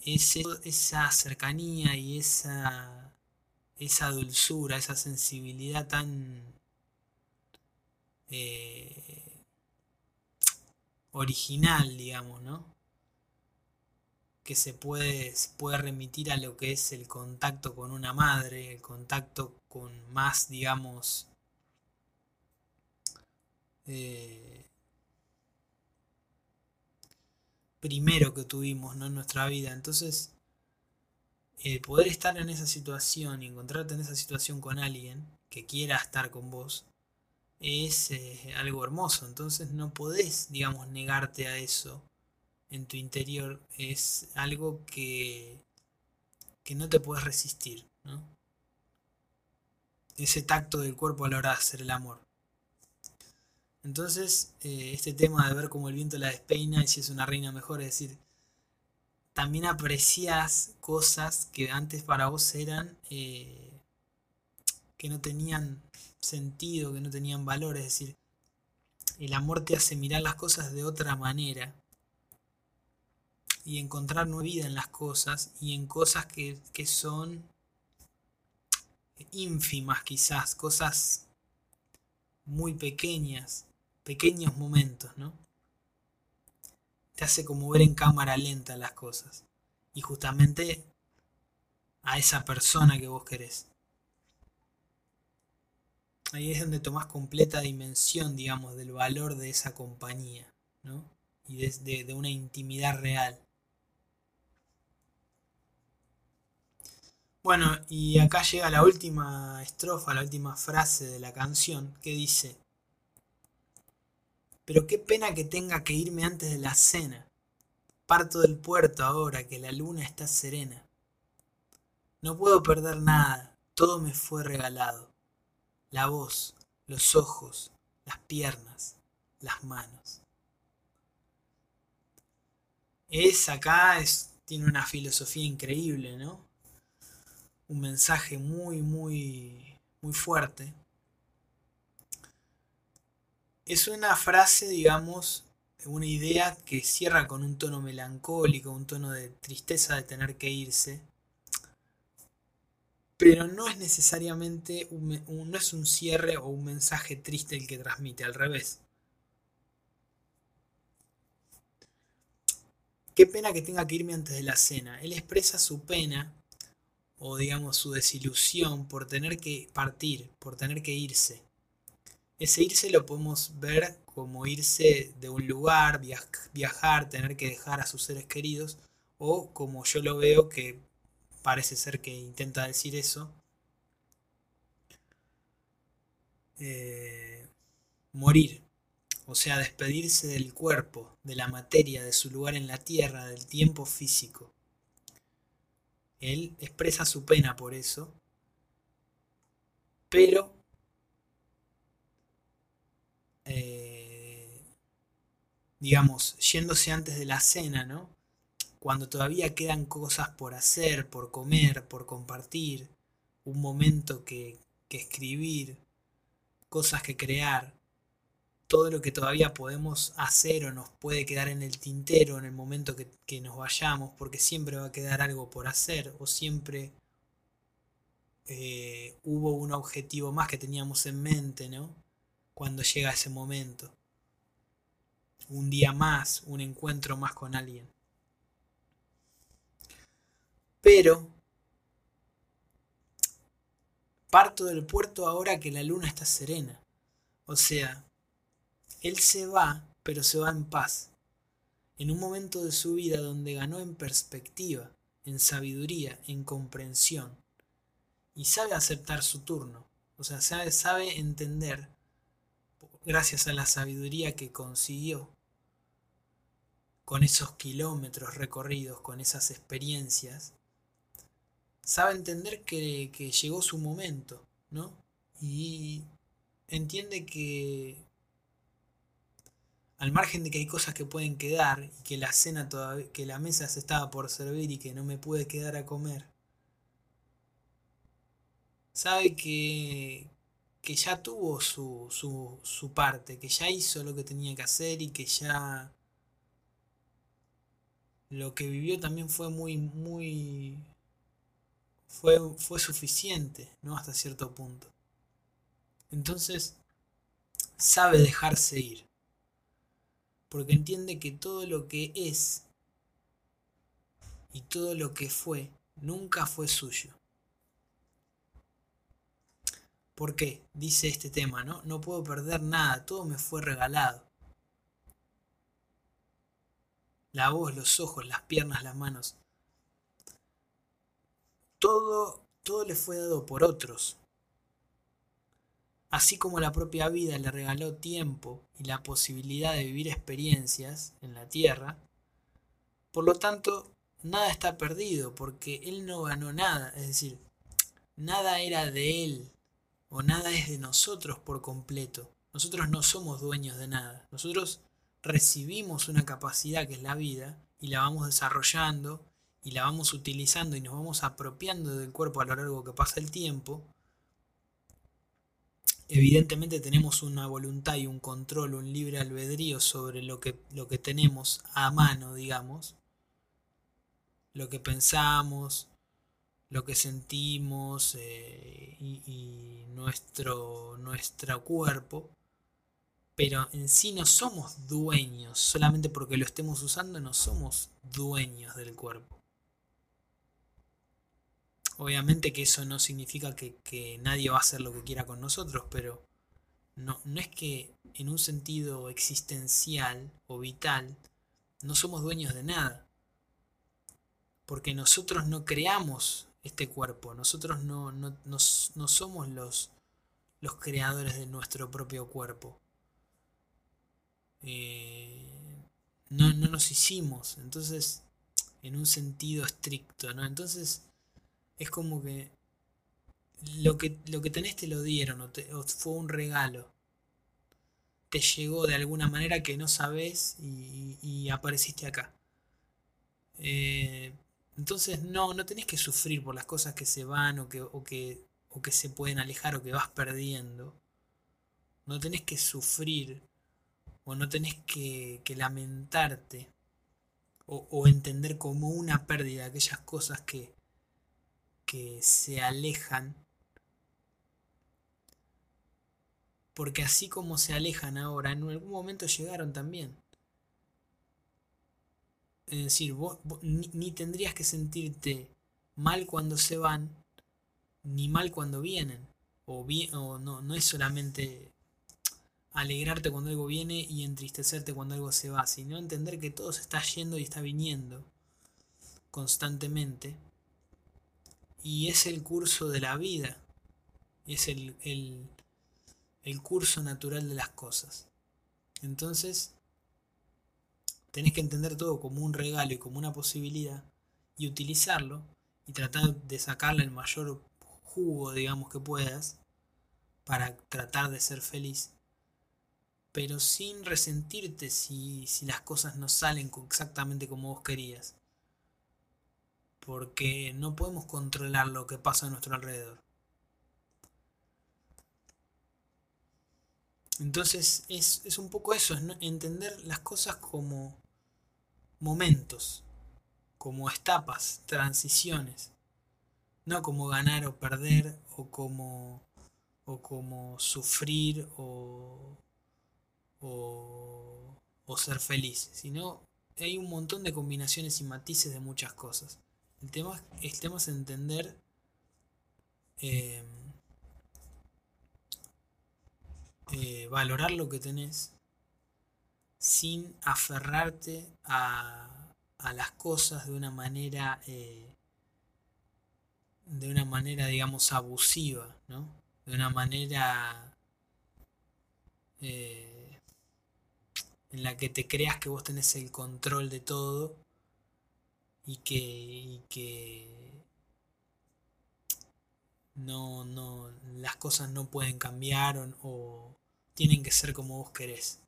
esa cercanía y esa esa dulzura, esa sensibilidad tan eh, original, digamos, ¿no? Que se puede, puede remitir a lo que es el contacto con una madre, el contacto con más, digamos, eh, primero que tuvimos ¿no? en nuestra vida. Entonces, el poder estar en esa situación y encontrarte en esa situación con alguien que quiera estar con vos es eh, algo hermoso. Entonces no podés, digamos, negarte a eso en tu interior. Es algo que, que no te puedes resistir, ¿no? Ese tacto del cuerpo a la hora de hacer el amor. Entonces, eh, este tema de ver cómo el viento la despeina y si es una reina mejor, es decir, también aprecias cosas que antes para vos eran eh, que no tenían sentido, que no tenían valor. Es decir, el amor te hace mirar las cosas de otra manera y encontrar nueva vida en las cosas y en cosas que, que son ínfimas quizás, cosas muy pequeñas, pequeños momentos, ¿no? te hace como ver en cámara lenta las cosas. Y justamente a esa persona que vos querés. Ahí es donde tomás completa dimensión, digamos, del valor de esa compañía, ¿no? Y de, de una intimidad real. Bueno, y acá llega la última estrofa, la última frase de la canción, que dice, pero qué pena que tenga que irme antes de la cena. Parto del puerto ahora que la luna está serena. No puedo perder nada, todo me fue regalado. La voz, los ojos, las piernas, las manos. Es acá, es, tiene una filosofía increíble, ¿no? Un mensaje muy, muy, muy fuerte es una frase, digamos, una idea que cierra con un tono melancólico, un tono de tristeza de tener que irse, pero no es necesariamente un, no es un cierre o un mensaje triste el que transmite, al revés. Qué pena que tenga que irme antes de la cena. Él expresa su pena o digamos su desilusión por tener que partir, por tener que irse. Ese irse lo podemos ver como irse de un lugar, viajar, tener que dejar a sus seres queridos, o como yo lo veo que parece ser que intenta decir eso, eh, morir, o sea, despedirse del cuerpo, de la materia, de su lugar en la tierra, del tiempo físico. Él expresa su pena por eso, pero eh, digamos, yéndose antes de la cena, ¿no? Cuando todavía quedan cosas por hacer, por comer, por compartir, un momento que, escribir, cosas que crear, todo lo que todavía podemos hacer o nos puede quedar en el tintero en el momento que, nos vayamos, porque siempre va a quedar algo por hacer o siempre eh, hubo un objetivo más que teníamos en mente, ¿no? cuando llega ese momento. Un día más, un encuentro más con alguien. Pero parto del puerto ahora que la luna está serena. O sea, él se va, pero se va en paz. en un momento de su vida donde ganó en perspectiva, en sabiduría, en comprensión, y sabe aceptar su turno, o sea, sabe, sabe entender, gracias a la sabiduría que consiguió, con esos kilómetros recorridos, con esas experiencias, sabe entender que, que llegó su momento, ¿no? Y entiende que al margen de que hay cosas que pueden quedar y que la cena todavía, que la mesa se estaba por servir y que no me pude quedar a comer, sabe que, que ya tuvo su, su, su parte, que ya hizo lo que tenía que hacer y que ya lo que vivió también fue muy, muy, fue, fue suficiente, ¿no? Hasta cierto punto. Entonces, sabe dejarse ir. Porque entiende que todo lo que es y todo lo que fue nunca fue suyo. ¿Por qué? Dice este tema, ¿no? No puedo perder nada, todo me fue regalado. La voz, los ojos, las piernas, las manos. Todo, todo le fue dado por otros. Así como la propia vida le regaló tiempo y la posibilidad de vivir experiencias en la tierra, por lo tanto, nada está perdido porque él no ganó nada, es decir, nada era de él o nada es de nosotros por completo. Nosotros no somos dueños de nada. Nosotros recibimos una capacidad que es la vida y la vamos desarrollando y la vamos utilizando y nos vamos apropiando del cuerpo a lo largo que pasa el tiempo evidentemente tenemos una voluntad y un control, un libre albedrío sobre lo que, lo que tenemos a mano, digamos, lo que pensamos, lo que sentimos eh, y, nuestro, nuestro cuerpo, pero en sí no somos dueños, solamente porque lo estemos usando no somos dueños del cuerpo. Obviamente que eso no significa que, nadie va a hacer lo que quiera con nosotros, pero no, no es que en un sentido existencial o vital no somos dueños de nada. Porque nosotros no creamos este cuerpo, nosotros no, no, somos los, los, creadores de nuestro propio cuerpo. Eh, no, no nos hicimos, entonces, en un sentido estricto, ¿no? Entonces, es como que lo que, lo que tenés te lo dieron o, fue un regalo. Te llegó de alguna manera que no sabes y, apareciste acá. Eh, entonces no, no tenés que sufrir por las cosas que se van o que, o que, o que se pueden alejar o que vas perdiendo. No tenés que sufrir o no tenés que, que lamentarte o, o entender como una pérdida aquellas cosas que, que se alejan, porque así como se alejan ahora, en algún momento llegaron también. Es decir, vos, ni, tendrías que sentirte mal cuando se van, ni mal cuando vienen. O, bien, o no, no es solamente alegrarte cuando algo viene y entristecerte cuando algo se va, sino entender que todo se está yendo y está viniendo constantemente y es el curso de la vida, es el, el, curso natural de las cosas. Entonces, tenés que entender todo como un regalo y como una posibilidad y utilizarlo y tratar de sacarle el mayor jugo, digamos, que puedas para tratar de ser feliz. Pero sin resentirte si, si las cosas no salen exactamente como vos querías porque no podemos controlar lo que pasa a nuestro alrededor. Entonces es, un poco eso, es entender las cosas como momentos, como etapas, transiciones, no como ganar o perder o como, o como sufrir o, o, o ser feliz, sino hay un montón de combinaciones y matices de muchas cosas. El tema, es entender eh, eh, valorar lo que tenés, sin aferrarte a, las cosas de una manera, eh, de una manera, digamos, abusiva, ¿no? De una manera eh, en la que te creas que vos tenés el control de todo y que, y que no, no, las cosas no pueden cambiar o, tienen que ser como vos querés.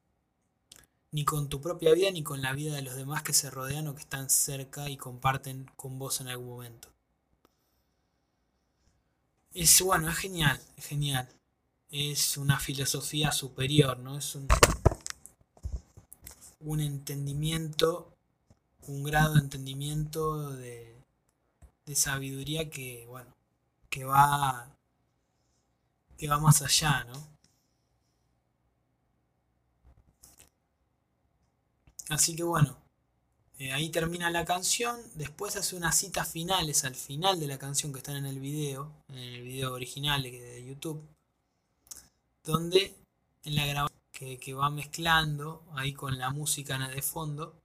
Ni con tu propia vida ni con la vida de los demás que se rodean o que están cerca y comparten con vos en algún momento. Es bueno, es genial, es genial. Es una filosofía superior, ¿no? Es un, un entendimiento, un grado de entendimiento de, de sabiduría que, bueno, que va que va más allá, ¿no? Así que bueno, eh, ahí termina la canción, después hace unas citas finales al final de la canción que están en el video, en el video original de YouTube, donde en la grabación que, va mezclando ahí con la música de fondo,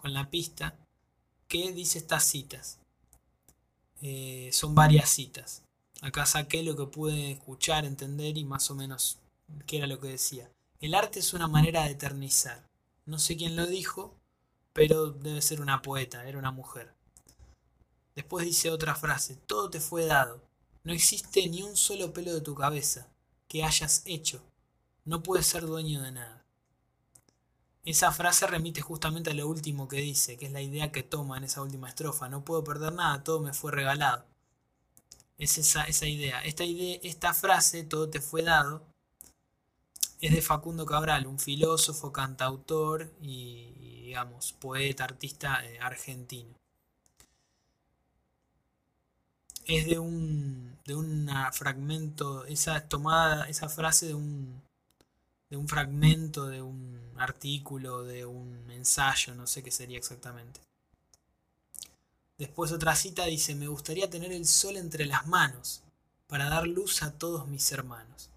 con la pista, que dice estas citas. Eh, son varias citas. Acá saqué lo que pude escuchar, entender y más o menos qué era lo que decía. El arte es una manera de eternizar. No sé quién lo dijo, pero debe ser una poeta, era una mujer. Después dice otra frase, todo te fue dado. No existe ni un solo pelo de tu cabeza que hayas hecho. No puedes ser dueño de nada. Esa frase remite justamente a lo último que dice, que es la idea que toma en esa última estrofa. No puedo perder nada, todo me fue regalado. Es esa, esa idea. Esta idea. Esta frase, todo te fue dado, es de Facundo Cabral, un filósofo, cantautor y, digamos, poeta, artista eh, argentino. Es de un, de un fragmento, esa tomada, esa frase de un, de un fragmento de un artículo, de un ensayo, no sé qué sería exactamente. Después otra cita dice, me gustaría tener el sol entre las manos para dar luz a todos mis hermanos.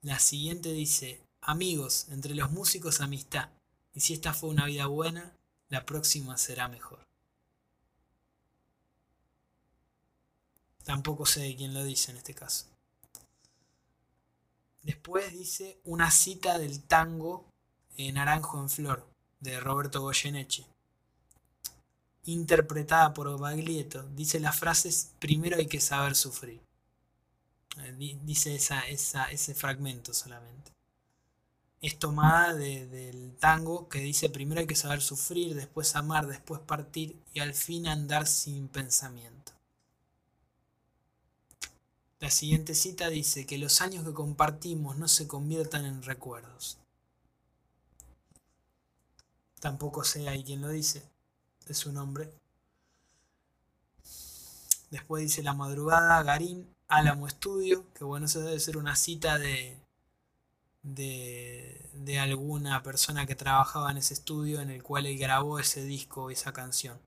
La siguiente dice, amigos, entre los músicos amistad, y si esta fue una vida buena, la próxima será mejor. Tampoco sé de quién lo dice en este caso. Después dice una cita del tango Naranjo en Flor, de Roberto Goyeneche. Interpretada por Baglietto, dice las frases, primero hay que saber sufrir. Eh, dice esa, ese fragmento solamente. Es tomada del tango que dice primero hay que saber sufrir, después amar, después partir y al fin andar sin pensamiento. La siguiente cita dice que los años que compartimos no se conviertan en recuerdos. Tampoco sé ahí quién lo dice, es su nombre. Después dice la madrugada, Garín, Álamo Estudio, que bueno, eso debe ser una cita de, de, de alguna persona que trabajaba en ese estudio en el cual él grabó ese disco, esa canción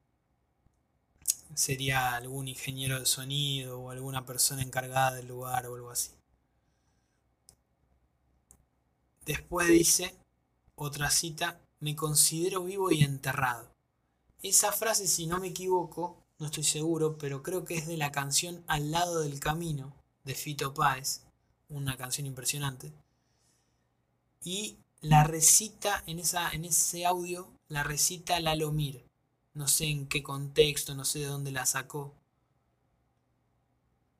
sería algún ingeniero de sonido o alguna persona encargada del lugar o algo así. Después dice, otra cita, me considero vivo y enterrado. Esa frase, si no me equivoco, no estoy seguro, pero creo que es de la canción Al lado del camino de Fito Páez, una canción impresionante. Y la recita en, esa, en ese audio, la recita Lalomir no sé en qué contexto, no sé de dónde la sacó.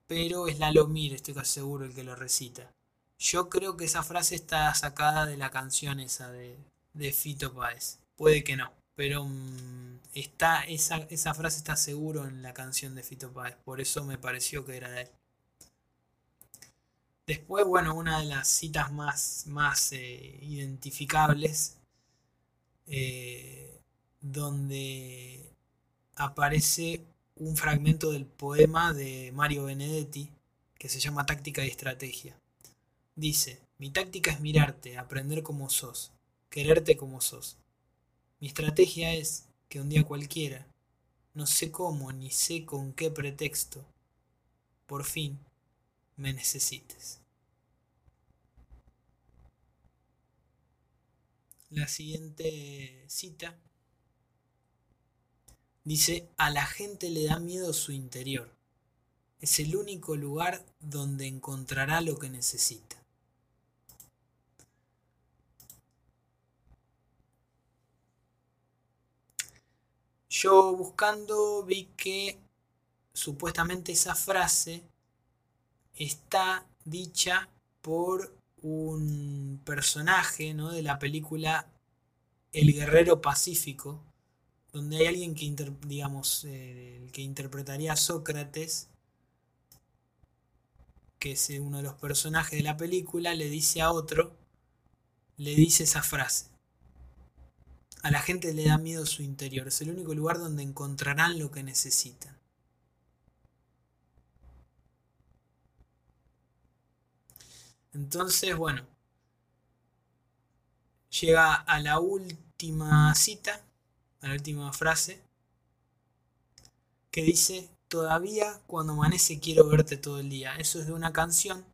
Pero es Lalomir, estoy casi seguro, el que lo recita. Yo creo que esa frase está sacada de la canción esa de, de Fito Páez. Puede que no, pero mm, está, esa, esa, frase está seguro en la canción de Fito Páez. Por eso me pareció que era de él. Después, bueno, una de las citas más, más eh, identificables eh, donde aparece un fragmento del poema de Mario Benedetti que se llama Táctica y Estrategia. Dice, mi táctica es mirarte, aprender como sos, quererte como sos. Mi estrategia es que un día cualquiera, no sé cómo ni sé con qué pretexto, por fin me necesites. la siguiente cita dice, a la gente le da miedo su interior. Es el único lugar donde encontrará lo que necesita. Yo buscando vi que supuestamente esa frase está dicha por un personaje ¿no? de la película El Guerrero Pacífico, donde hay alguien que, digamos, eh, que interpretaría a Sócrates, que es uno de los personajes de la película, le dice a otro, le dice esa frase. A la gente le da miedo su interior, es el único lugar donde encontrarán lo que necesitan. Entonces, bueno, llega a la última cita, a la última frase, que dice, todavía cuando amanece quiero verte todo el día. Eso es de una canción,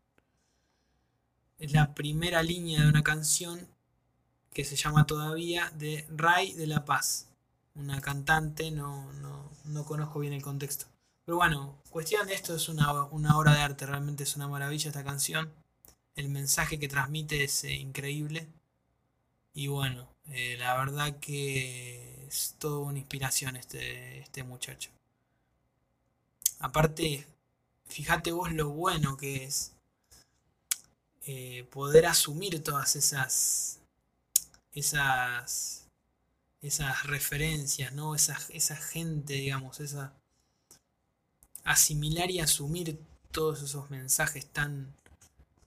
es la primera línea de una canción que se llama Todavía de Ray de la Paz, una cantante, no, no, no conozco bien el contexto. Pero bueno, cuestión de esto es una, una obra de arte, realmente es una maravilla esta canción el mensaje que transmite es eh, increíble. Y bueno, eh, la verdad que es toda una inspiración este, este muchacho. Aparte, fíjate vos lo bueno que es eh, poder asumir todas esas esas esas referencias, ¿no? Esa, gente, digamos, esa asimilar y asumir todos esos mensajes tan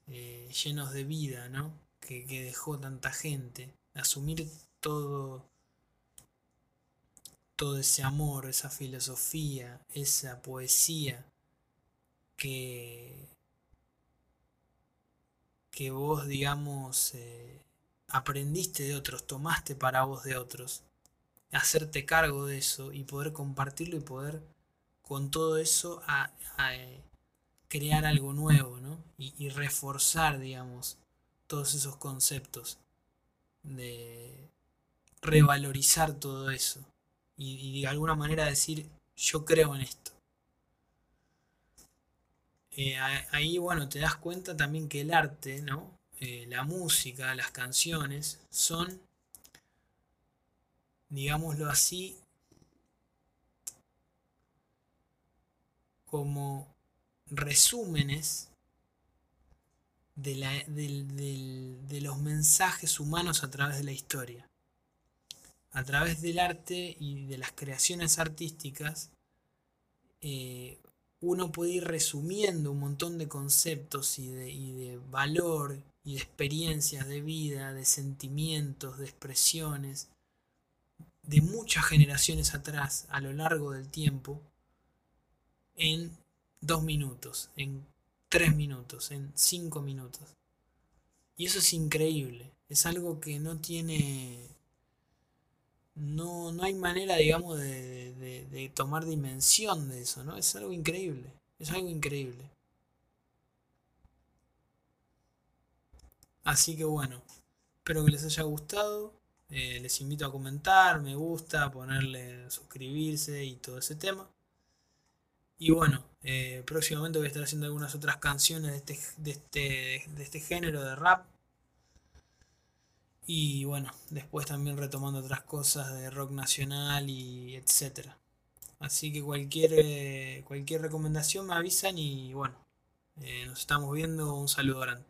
eh, llenos de vida, ¿no? Que, dejó tanta gente. Asumir todo, todo ese amor, esa filosofía, esa poesía que, que vos, digamos, eh, aprendiste de otros, tomaste para vos de otros, hacerte cargo de eso y poder compartirlo y poder con todo eso a, eh, crear algo nuevo, ¿no? Y, reforzar, digamos, todos esos conceptos de revalorizar todo eso y, de alguna manera decir yo creo en esto. Eh, ahí, bueno, te das cuenta también que el arte, ¿no? Eh, la música, las canciones, son, digámoslo así, como resúmenes de, los mensajes humanos a través de la historia. A través del arte y de las creaciones artísticas, eh, uno puede ir resumiendo un montón de conceptos y de, y de valor y de experiencias de vida, de sentimientos, de expresiones, de muchas generaciones atrás, a lo largo del tiempo, en dos minutos, en tres minutos, en cinco minutos. Y eso es increíble. Es algo que no tiene... No, no hay manera, digamos, de, de, tomar dimensión de eso, ¿no? Es algo increíble. Es algo increíble. Así que bueno, espero que les haya gustado. Eh, les invito a comentar, me gusta, ponerle suscribirse y todo ese tema. Y bueno, eh, próximamente voy a estar haciendo algunas otras canciones de este, de este, de este género de rap. Y bueno, después también retomando otras cosas de rock nacional y etcétera. Así que cualquier, eh, cualquier recomendación me avisan y bueno, eh, nos estamos viendo. Un saludo grande.